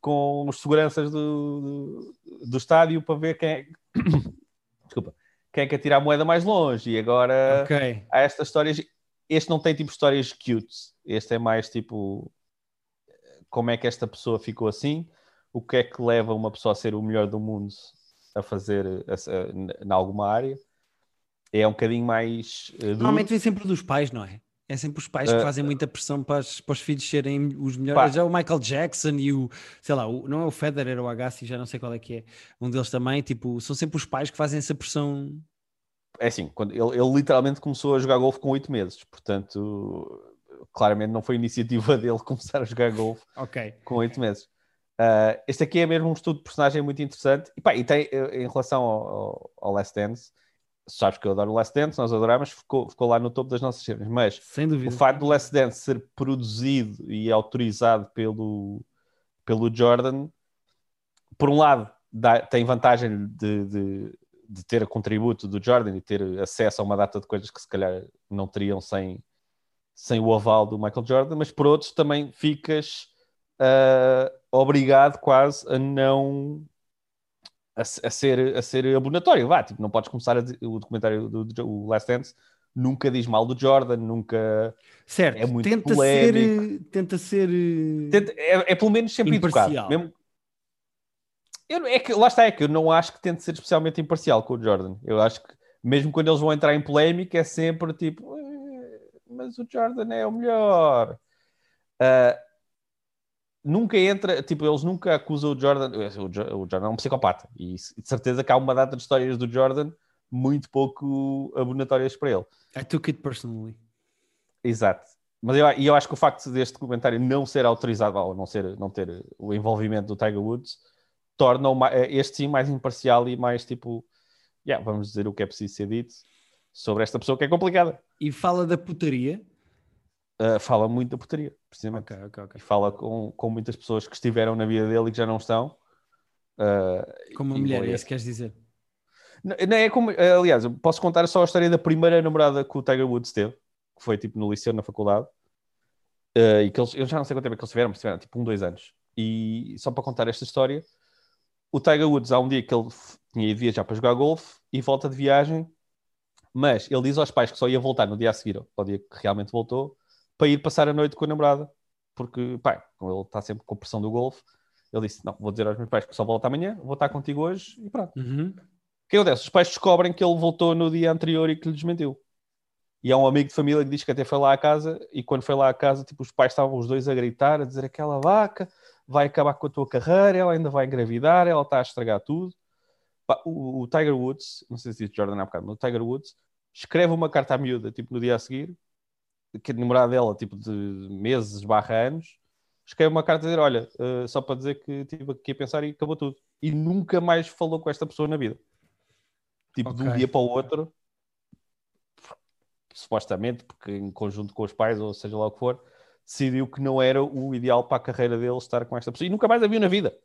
com os seguranças do, do, do estádio para ver quem é, desculpa, quem é que atira a moeda mais longe e agora ok. há estas histórias. Este não tem tipo histórias cute. Este é mais tipo como é que esta pessoa ficou assim, o que é que leva uma pessoa a ser o melhor do mundo a fazer em alguma área. É um bocadinho mais. eh. Normalmente vem sempre dos pais, não é? É sempre os pais que Uh, fazem muita pressão para, as- para os filhos serem os Pá. melhores. Já o Michael Jackson e o, sei lá, o- não é o Federer ou o Agassi, já não sei qual é que é. Um deles também, tipo, são sempre os pais que fazem essa pressão. É assim, quando ele, ele literalmente começou a jogar golfe com 8 meses, portanto, claramente não foi iniciativa dele começar a jogar golfe Ok. com 8 meses. Ah, este aqui é mesmo um estudo de personagem muito interessante. E, pá, e tem, eh, em relação ao, ao, ao Last Dance, sabes que eu adoro o Last Dance, nós adoramos, ficou, ficou lá no topo das nossas cenas. Mas Sem o facto do Last Dance ser produzido e autorizado pelo, pelo Jordan, por um lado, dá- tem vantagem de, de, de ter a contributo do Jordan e ter acesso a uma data de coisas que se calhar não teriam sem, sem o aval do Michael Jordan, mas por outros também ficas ah, obrigado quase a não a, a ser, a ser abonatório. Vá, tipo, não podes começar dizer- o documentário do, do o Last Dance nunca diz mal do Jordan, nunca Certo, é muito tenta polémico. ser. Tenta ser. Tenta- é, é pelo menos sempre educado. Imparcial. Mesmo... Eu, é que, lá está, é que eu não acho que tente ser especialmente imparcial com o Jordan. Eu acho que mesmo quando eles vão entrar em polémica é sempre tipo, "Eh, mas o Jordan é o melhor. Ah, nunca entra, tipo, eles nunca acusam o Jordan. O, Jo- o Jordan é um psicopata e de certeza que há uma data de histórias do Jordan muito pouco abonatórias para ele. I took it personally. Exato. Mas eu, e eu acho que o facto deste documentário não ser autorizado, ou não, ser, não ter o envolvimento do Tiger Woods, torna eh, este sim mais imparcial e mais tipo, yeah, vamos dizer o que é preciso ser dito sobre esta pessoa que é complicada. E fala da putaria. Uh, fala muito da putaria, precisamente. Ok, ok, E ok. fala com, com muitas pessoas que estiveram na vida dele e que já não estão. Uh, Como uma e mulher, é isso que queres dizer? Não, não é como, aliás, posso contar só a história da primeira namorada que o Tiger Woods teve, que foi tipo no liceu, na faculdade, Eh, e que eles, eu já não sei quanto tempo é que eles tiveram, mas tiveram tipo um, dois anos. E só para contar esta história, o Tiger Woods, há um dia que ele tinha ido viajar para jogar golfe e volta de viagem, mas ele diz aos pais que só ia voltar no dia a seguir, ao dia que realmente voltou, para ir passar a noite com a namorada, porque, pá, como ele está sempre com pressão do golfe, ele disse: Não, vou dizer aos meus pais que só volto amanhã, vou estar contigo hoje e pronto. Uhum. O que acontece? Os pais descobrem que ele voltou no dia anterior e que lhe desmentiu. E há um amigo de família que diz que até foi lá à casa e quando foi lá à casa, tipo, os pais estavam os dois a gritar, a dizer aquela vaca vai acabar com a tua carreira, ela ainda vai engravidar, ela está a estragar tudo. O, o Tiger Woods, não sei se disse Jordan há bocado, mas o Tiger Woods escreve uma carta à miúda, tipo, no dia a seguir, que a namorada dela, tipo, de meses barra anos, escreve uma carta a dizer, olha, eh, só para dizer que estive aqui a pensar e acabou tudo. E nunca mais falou com esta pessoa na vida. Tipo, de um dia para o outro, supostamente, porque em conjunto com os pais, ou seja lá o que for, decidiu que não era o ideal para a carreira dele estar com esta pessoa. E nunca mais a viu na vida.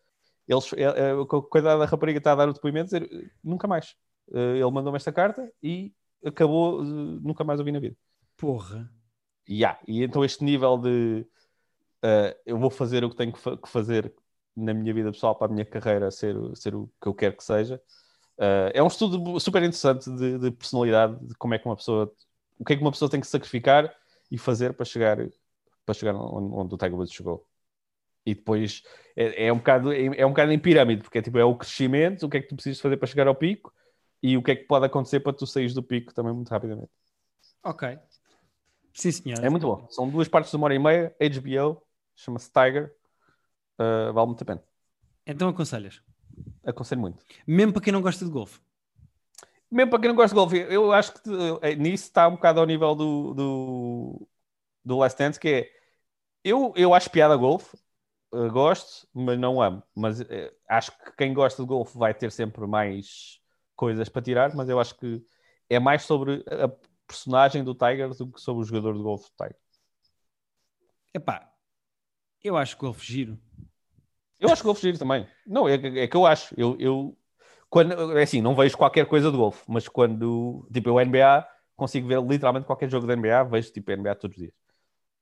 Eles, é, é, a coisa da rapariga está a dar o depoimento, dizer, nunca mais. Eh, Ele mandou-me esta carta e acabou, eh, nunca mais a vi na vida. Porra. E há. E então este nível de eh, eu vou fazer o que tenho que, fa- que fazer na minha vida pessoal para a minha carreira ser, ser o que eu quero que seja. eh, é um estudo super interessante de, de personalidade, de como é que uma pessoa, o que é que uma pessoa tem que sacrificar e fazer para chegar, para chegar onde, onde o Tiger Woods chegou. E depois é, é um bocado, é, é um bocado em pirâmide, porque é tipo, é o crescimento, o que é que tu precisas fazer para chegar ao pico e o que é que pode acontecer para tu sair do pico também muito rapidamente. Ok. Sim, senhor. É muito bom. São duas partes de uma hora e meia, HBO, chama-se Tiger, uh, vale muito a pena. Então aconselhas. Aconselho muito. Mesmo para quem não gosta de golfe. Mesmo para quem não gosta de golfe, eu acho que eh, nisso está um bocado ao nível do, do, do Last Dance, que é eu, eu acho piada golfe, eh, gosto, mas não amo. Mas eh, acho que quem gosta de golfe vai ter sempre mais coisas para tirar, mas eu acho que é mais sobre a personagem do Tiger do que sobre o jogador de golfe do Tiger. Epá, eu acho golfe giro. Eu acho que golfe giro também. Não, é, é que eu acho. Eu, eu quando, é assim, não vejo qualquer coisa de golfe, mas quando, tipo, eu NBA, consigo ver literalmente qualquer jogo da NBA, vejo, tipo, NBA todos os dias.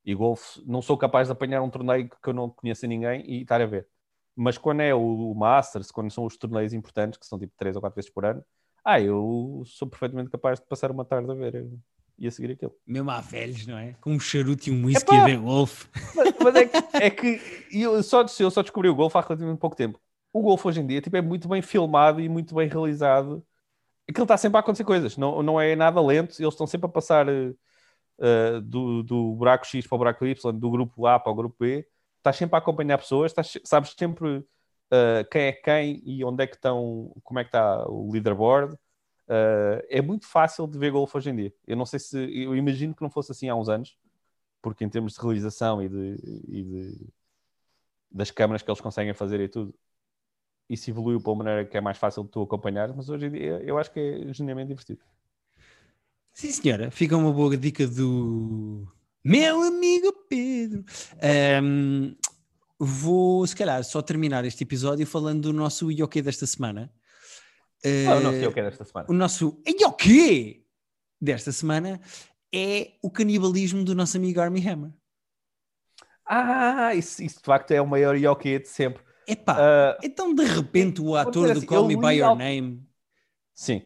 E golfe, não sou capaz de apanhar um torneio que eu não conheça ninguém e estar a ver. Mas quando é o Masters, quando são os torneios importantes, que são tipo 3 ou 4 vezes por ano, ah, eu sou perfeitamente capaz de passar uma tarde a ver eh, e a seguir aquilo. Mesmo há velhos, não é? Com um charuto e um whisky Epá! a ver golfe. Mas, mas é que, é que eu, só, eu só descobri o golfe há relativamente pouco tempo. O golfe hoje em dia tipo, é muito bem filmado e muito bem realizado. Aquilo está sempre a acontecer coisas, não, não é nada lento, eles estão sempre a passar. Uh, do, do buraco X para o buraco Y, do grupo A para o grupo B, estás sempre a acompanhar pessoas, estás, sabes sempre uh, quem é quem e onde é que estão, como é que está o leaderboard. Uh, é muito fácil de ver golfe hoje em dia. Eu não sei se, eu imagino que não fosse assim há uns anos, porque em termos de realização e, de, e de, das câmaras que eles conseguem fazer e tudo, isso evoluiu para uma maneira que é mais fácil de tu acompanhar, mas hoje em dia eu acho que é genuinamente divertido. Sim, senhora, fica uma boa dica do meu amigo Pedro. Um, vou, se calhar, só terminar este episódio falando do nosso Ioque desta semana. Uh, o nosso Ioque desta semana? O nosso Ioque desta semana é o canibalismo do nosso amigo Army Hammer. Ah, isso, isso de facto é o maior Ioque de sempre. Epá, uh, então de repente o ator do assim, Call Me By Your Name... Sim.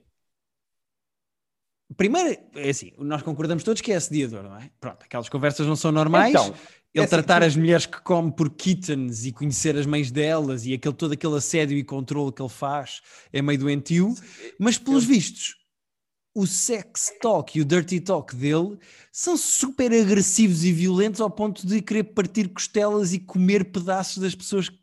Primeiro, é assim, nós concordamos todos que é assediador, não é? Pronto, aquelas conversas não são normais. Então, ele é tratar assim, as mulheres que come por kittens e conhecer as mães delas e aquele, todo aquele assédio e controle que ele faz é meio doentio, mas pelos eu... vistos, o sex talk e o dirty talk dele são super agressivos e violentos ao ponto de querer partir costelas e comer pedaços das pessoas que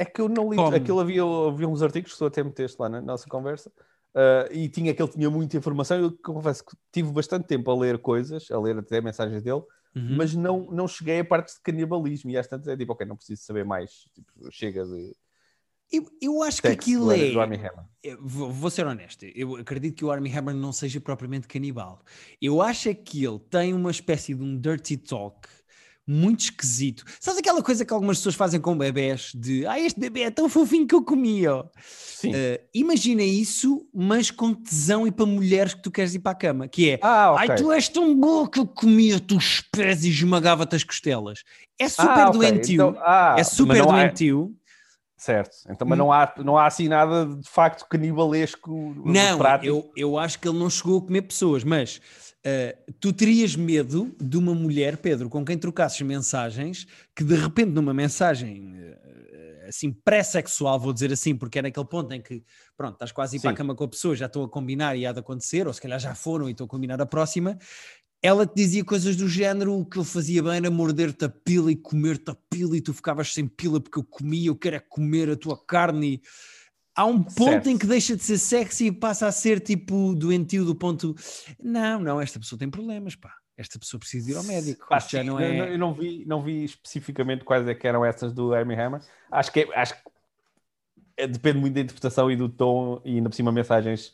É que eu não li, come. aquilo havia, havia uns artigos que tu até meteste lá na nossa conversa Uh, e tinha que ele tinha muita informação. Eu confesso que tive bastante tempo a ler coisas, a ler até mensagens dele, uhum. mas não, não cheguei a parte de canibalismo. E às tantas é tipo, ok, não preciso saber mais. Tipo, chega de. Eu, eu acho que aquilo é. Vou, vou, ser honesto, eu acredito que o Army Hammer não seja propriamente canibal. Eu acho é que ele tem uma espécie de um dirty talk muito esquisito. Sabes aquela coisa que algumas pessoas fazem com bebés de ah, este bebê é tão fofinho que eu comia. Sim. Uh, imagina isso, mas com tesão e para mulheres que tu queres ir para a cama, que é ah, okay. ai, tu és tão boa que eu comia-te os pés e esmagava-te as costelas. É super ah, okay. doentio. Então, ah, é super doentio. Há... Certo, então, mas não há, não há assim nada de facto canibalesco. Não, eu, eu acho que ele não chegou a comer pessoas, mas Uh, tu terias medo de uma mulher, Pedro, com quem trocasses mensagens, que de repente numa mensagem uh, assim pré-sexual, vou dizer assim, porque é naquele ponto em que, pronto, estás quase a ir Sim. para a cama com a pessoa, já estou a combinar e há de acontecer, ou se calhar já foram e estou a combinar a próxima, ela te dizia coisas do género, o que ele fazia bem era morder-te a pila e comer-te a pila e tu ficavas sem pila porque eu comia, eu quero é comer a tua carne e há um ponto certo. em que deixa de ser sexy e passa a ser tipo doentio do ponto. Não, não, esta pessoa tem problemas, pá. Esta pessoa precisa ir ao médico. Pá, já não é... eu, não vi, não vi especificamente quais é que eram essas do Amy Hammer. Acho que, é, acho que é, depende muito da interpretação e do tom, e ainda por cima mensagens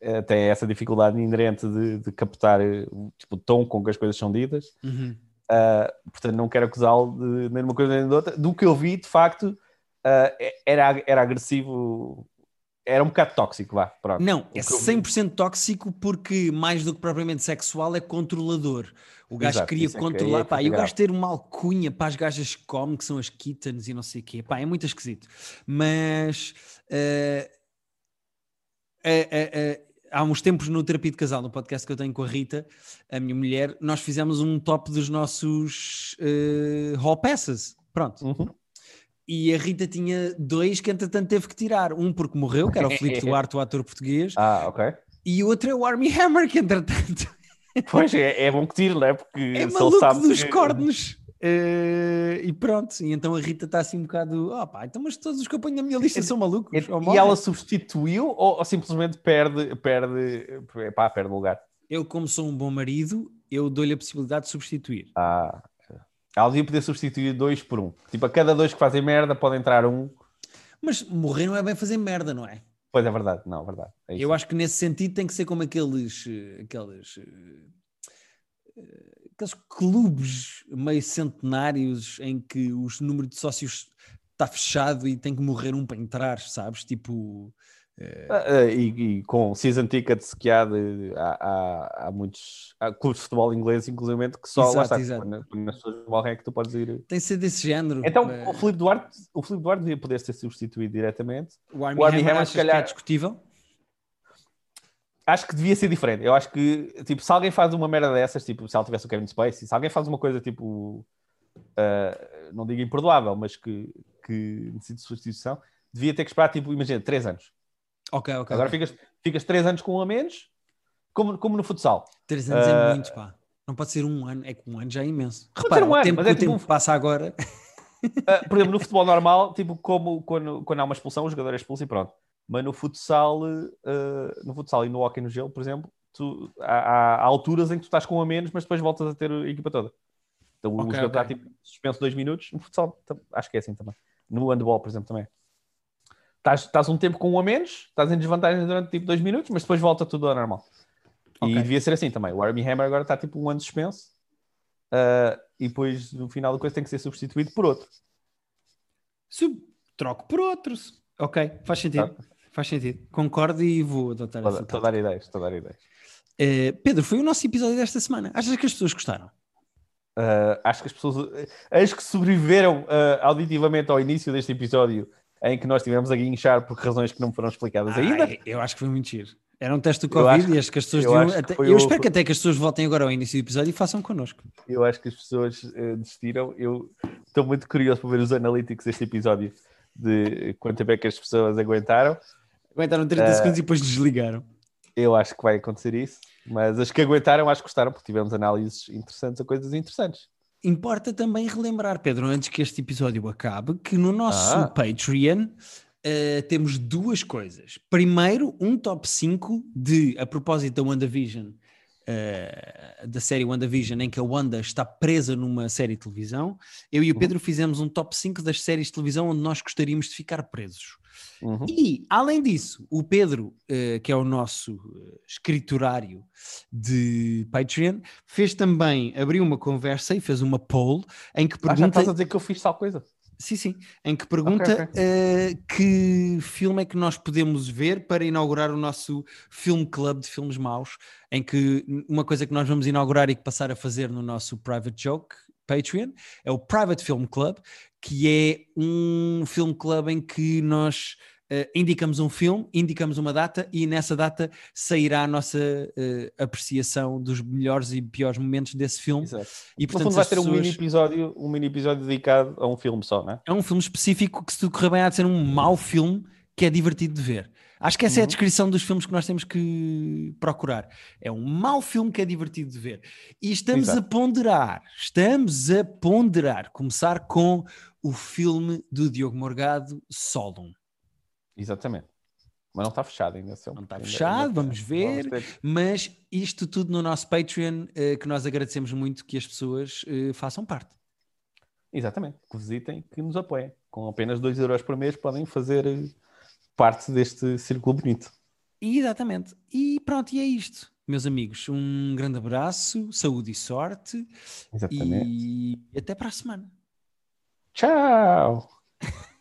eh, tem essa dificuldade inerente de, de captar eh, tipo, o tom com que as coisas são ditas. Uhum. Uh, portanto, não quero acusá-lo de nem uma coisa nem de outra. Do que eu vi, de facto, uh, era, era agressivo, era um bocado tóxico, vá. Pronto. Não, é 100% tóxico porque mais do que propriamente sexual é controlador. O gajo Exato, queria é controlar, é, pá, e o gajo ter uma alcunha para as gajas que come, que são as kittens e não sei o quê, pá, é muito esquisito. Mas uh, uh, uh, há uns tempos no Terapia de Casal, no podcast que eu tenho com a Rita, a minha mulher, nós fizemos um top dos nossos uh, hall passes. Pronto. Uhum. E a Rita tinha dois que entretanto teve que tirar. Um porque morreu, que era o Filipe Duarte, o ator português. Ah, ok. E o outro é o Army Hammer, que entretanto. Pois é, é bom que tire, não é? Porque é maluco sabe dos que... cornos. Uh, e pronto, e então a Rita está assim um bocdo, oh, pá, então mas todos os que eu ponho na minha lista são malucos. E, e ela substituiu ou, ou, simplesmente perde, perde, pá, perde lugar? Eu, como sou um bom marido, eu dou-lhe a possibilidade de substituir. Ah, ela devia poder substituir dois por um. Tipo, a cada dois que fazem merda pode entrar um. Mas morrer não é bem fazer merda, não é? Pois é verdade, não, é verdade. É Eu acho que nesse sentido tem que ser como aqueles, aqueles, eh, aqueles clubes meio centenários em que os número de sócios está fechado e tem que morrer um para entrar, sabes? Tipo, Uh, e, e, com season tickets que há, de, há, há, há, muitos há clubes de futebol inglês, inclusive, que só exato, lá está, exato. Quando, quando as pessoas morrem é que tu podes ir. Tem ser desse género. Então uh... o Filipe Duarte, o Filipe Duarte devia poder ser substituído diretamente. O Army, o Army Hammer, Hammer se calhar... é discutível? Acho que devia ser diferente. Eu acho que, tipo, se alguém faz uma merda dessas, tipo, se ela tivesse o Kevin Spacey, se alguém faz uma coisa, tipo, uh, não digo imperdoável, mas que, que necessita de substituição, devia ter que esperar, tipo, imagina, 3 anos Ok, ok. Agora okay. Ficas, ficas três anos com um a menos, como, como no futsal. Três anos uh, é muito, pá. Não pode ser um ano, é que um ano já é imenso. Repara, um o ano, tempo mas é o tipo tempo um- passa agora. Ah, por exemplo, no futebol normal, tipo, como quando, quando há uma expulsão, o jogador é expulso e pronto. Mas no futsal, ah, no futsal e no hockey no gelo, por exemplo, tu, há, há- alturas em que tu estás com um a menos, mas depois voltas a ter a equipa toda. Então o jogador ok. está tipo, suspenso dois minutos. No futsal, acho que é assim também. No handball, por exemplo, também. Estás, estás um tempo com um a menos, estás em desvantagem durante tipo dois minutos, mas depois volta tudo ao normal. Ok. E devia ser assim também. O Army Hammer agora está tipo um ano suspenso. ah, e depois no final da coisa tem que ser substituído por outro. Sub, troco por outros. Ok, faz sentido. Tá. Faz sentido. Concordo e vou adotar Estou essa estou a dar ideias, estou a dar ideias. Eh, Pedro, foi o nosso episódio desta semana. Achas que as pessoas gostaram? Uh, acho que as pessoas, as que sobreviveram uh, auditivamente ao início deste episódio, em que nós tivemos a guinchar por razões que não foram explicadas ainda. Ai, eu acho que foi muito giro. Era um teste do Covid acho e acho que as pessoas eu deviam. até- eu o- espero que até que as pessoas voltem agora ao início do episódio e façam connosco. Eu acho que as pessoas uh, desistiram. Eu estou muito curioso para ver os analytics deste episódio de quanto tempo é que as pessoas aguentaram. Aguentaram 30 Eh, segundos e depois desligaram. Eu acho que vai acontecer isso, mas as que aguentaram, acho que gostaram, porque tivemos análises interessantes a coisas interessantes. Importa também relembrar, Pedro, antes que este episódio acabe, que no nosso Ah. Patreon eh, temos duas coisas. Primeiro, um top 5 de, a propósito da WandaVision, eh, da série WandaVision, em que a Wanda está presa numa série de televisão. Eu e o Uhum. Pedro fizemos um top 5 das séries de televisão onde nós gostaríamos de ficar presos. Uhum. E, além disso, o Pedro, eh, que é o nosso eh, escriturário de Patreon, fez também, abriu uma conversa e fez uma poll em que Ah, já pergunta, estás a dizer que eu fiz tal coisa. Sim, sim, em que pergunta Ok, ok. eh, que filme é que nós podemos ver para inaugurar o nosso filme club de filmes maus, em que uma coisa que nós vamos inaugurar e que passar a fazer no nosso Private Joke Patreon é o Private Film Club, que é um filme club em que nós eh, indicamos um filme, indicamos uma data e nessa data sairá a nossa eh, apreciação dos melhores e piores momentos desse filme. Exato. E No portanto fundo vai ter um pessoas- mini episódio, um mini episódio dedicado a um filme só, não é? é um filme específico que se tudo correr bem há de ser um mau filme que é divertido de ver. Acho que essa é a Uhum. descrição dos filmes que nós temos que procurar. É um mau filme que é divertido de ver. E estamos Exato. a ponderar, estamos a ponderar, começar com o filme do Diogo Morgado, Solon. Exatamente. Mas não está fechado ainda. é Não está fechado, ainda- vamos ver. ter- Mas isto tudo no nosso Patreon, eh, que nós agradecemos muito que as pessoas eh, façam parte. Exatamente. Que visitem, que nos apoiem. Com apenas 2 euros por mês podem fazer eh, parte deste círculo bonito. Exatamente. E pronto, e é isto, meus amigos. Um grande abraço, saúde e sorte Exatamente. e até para a semana. Tchau!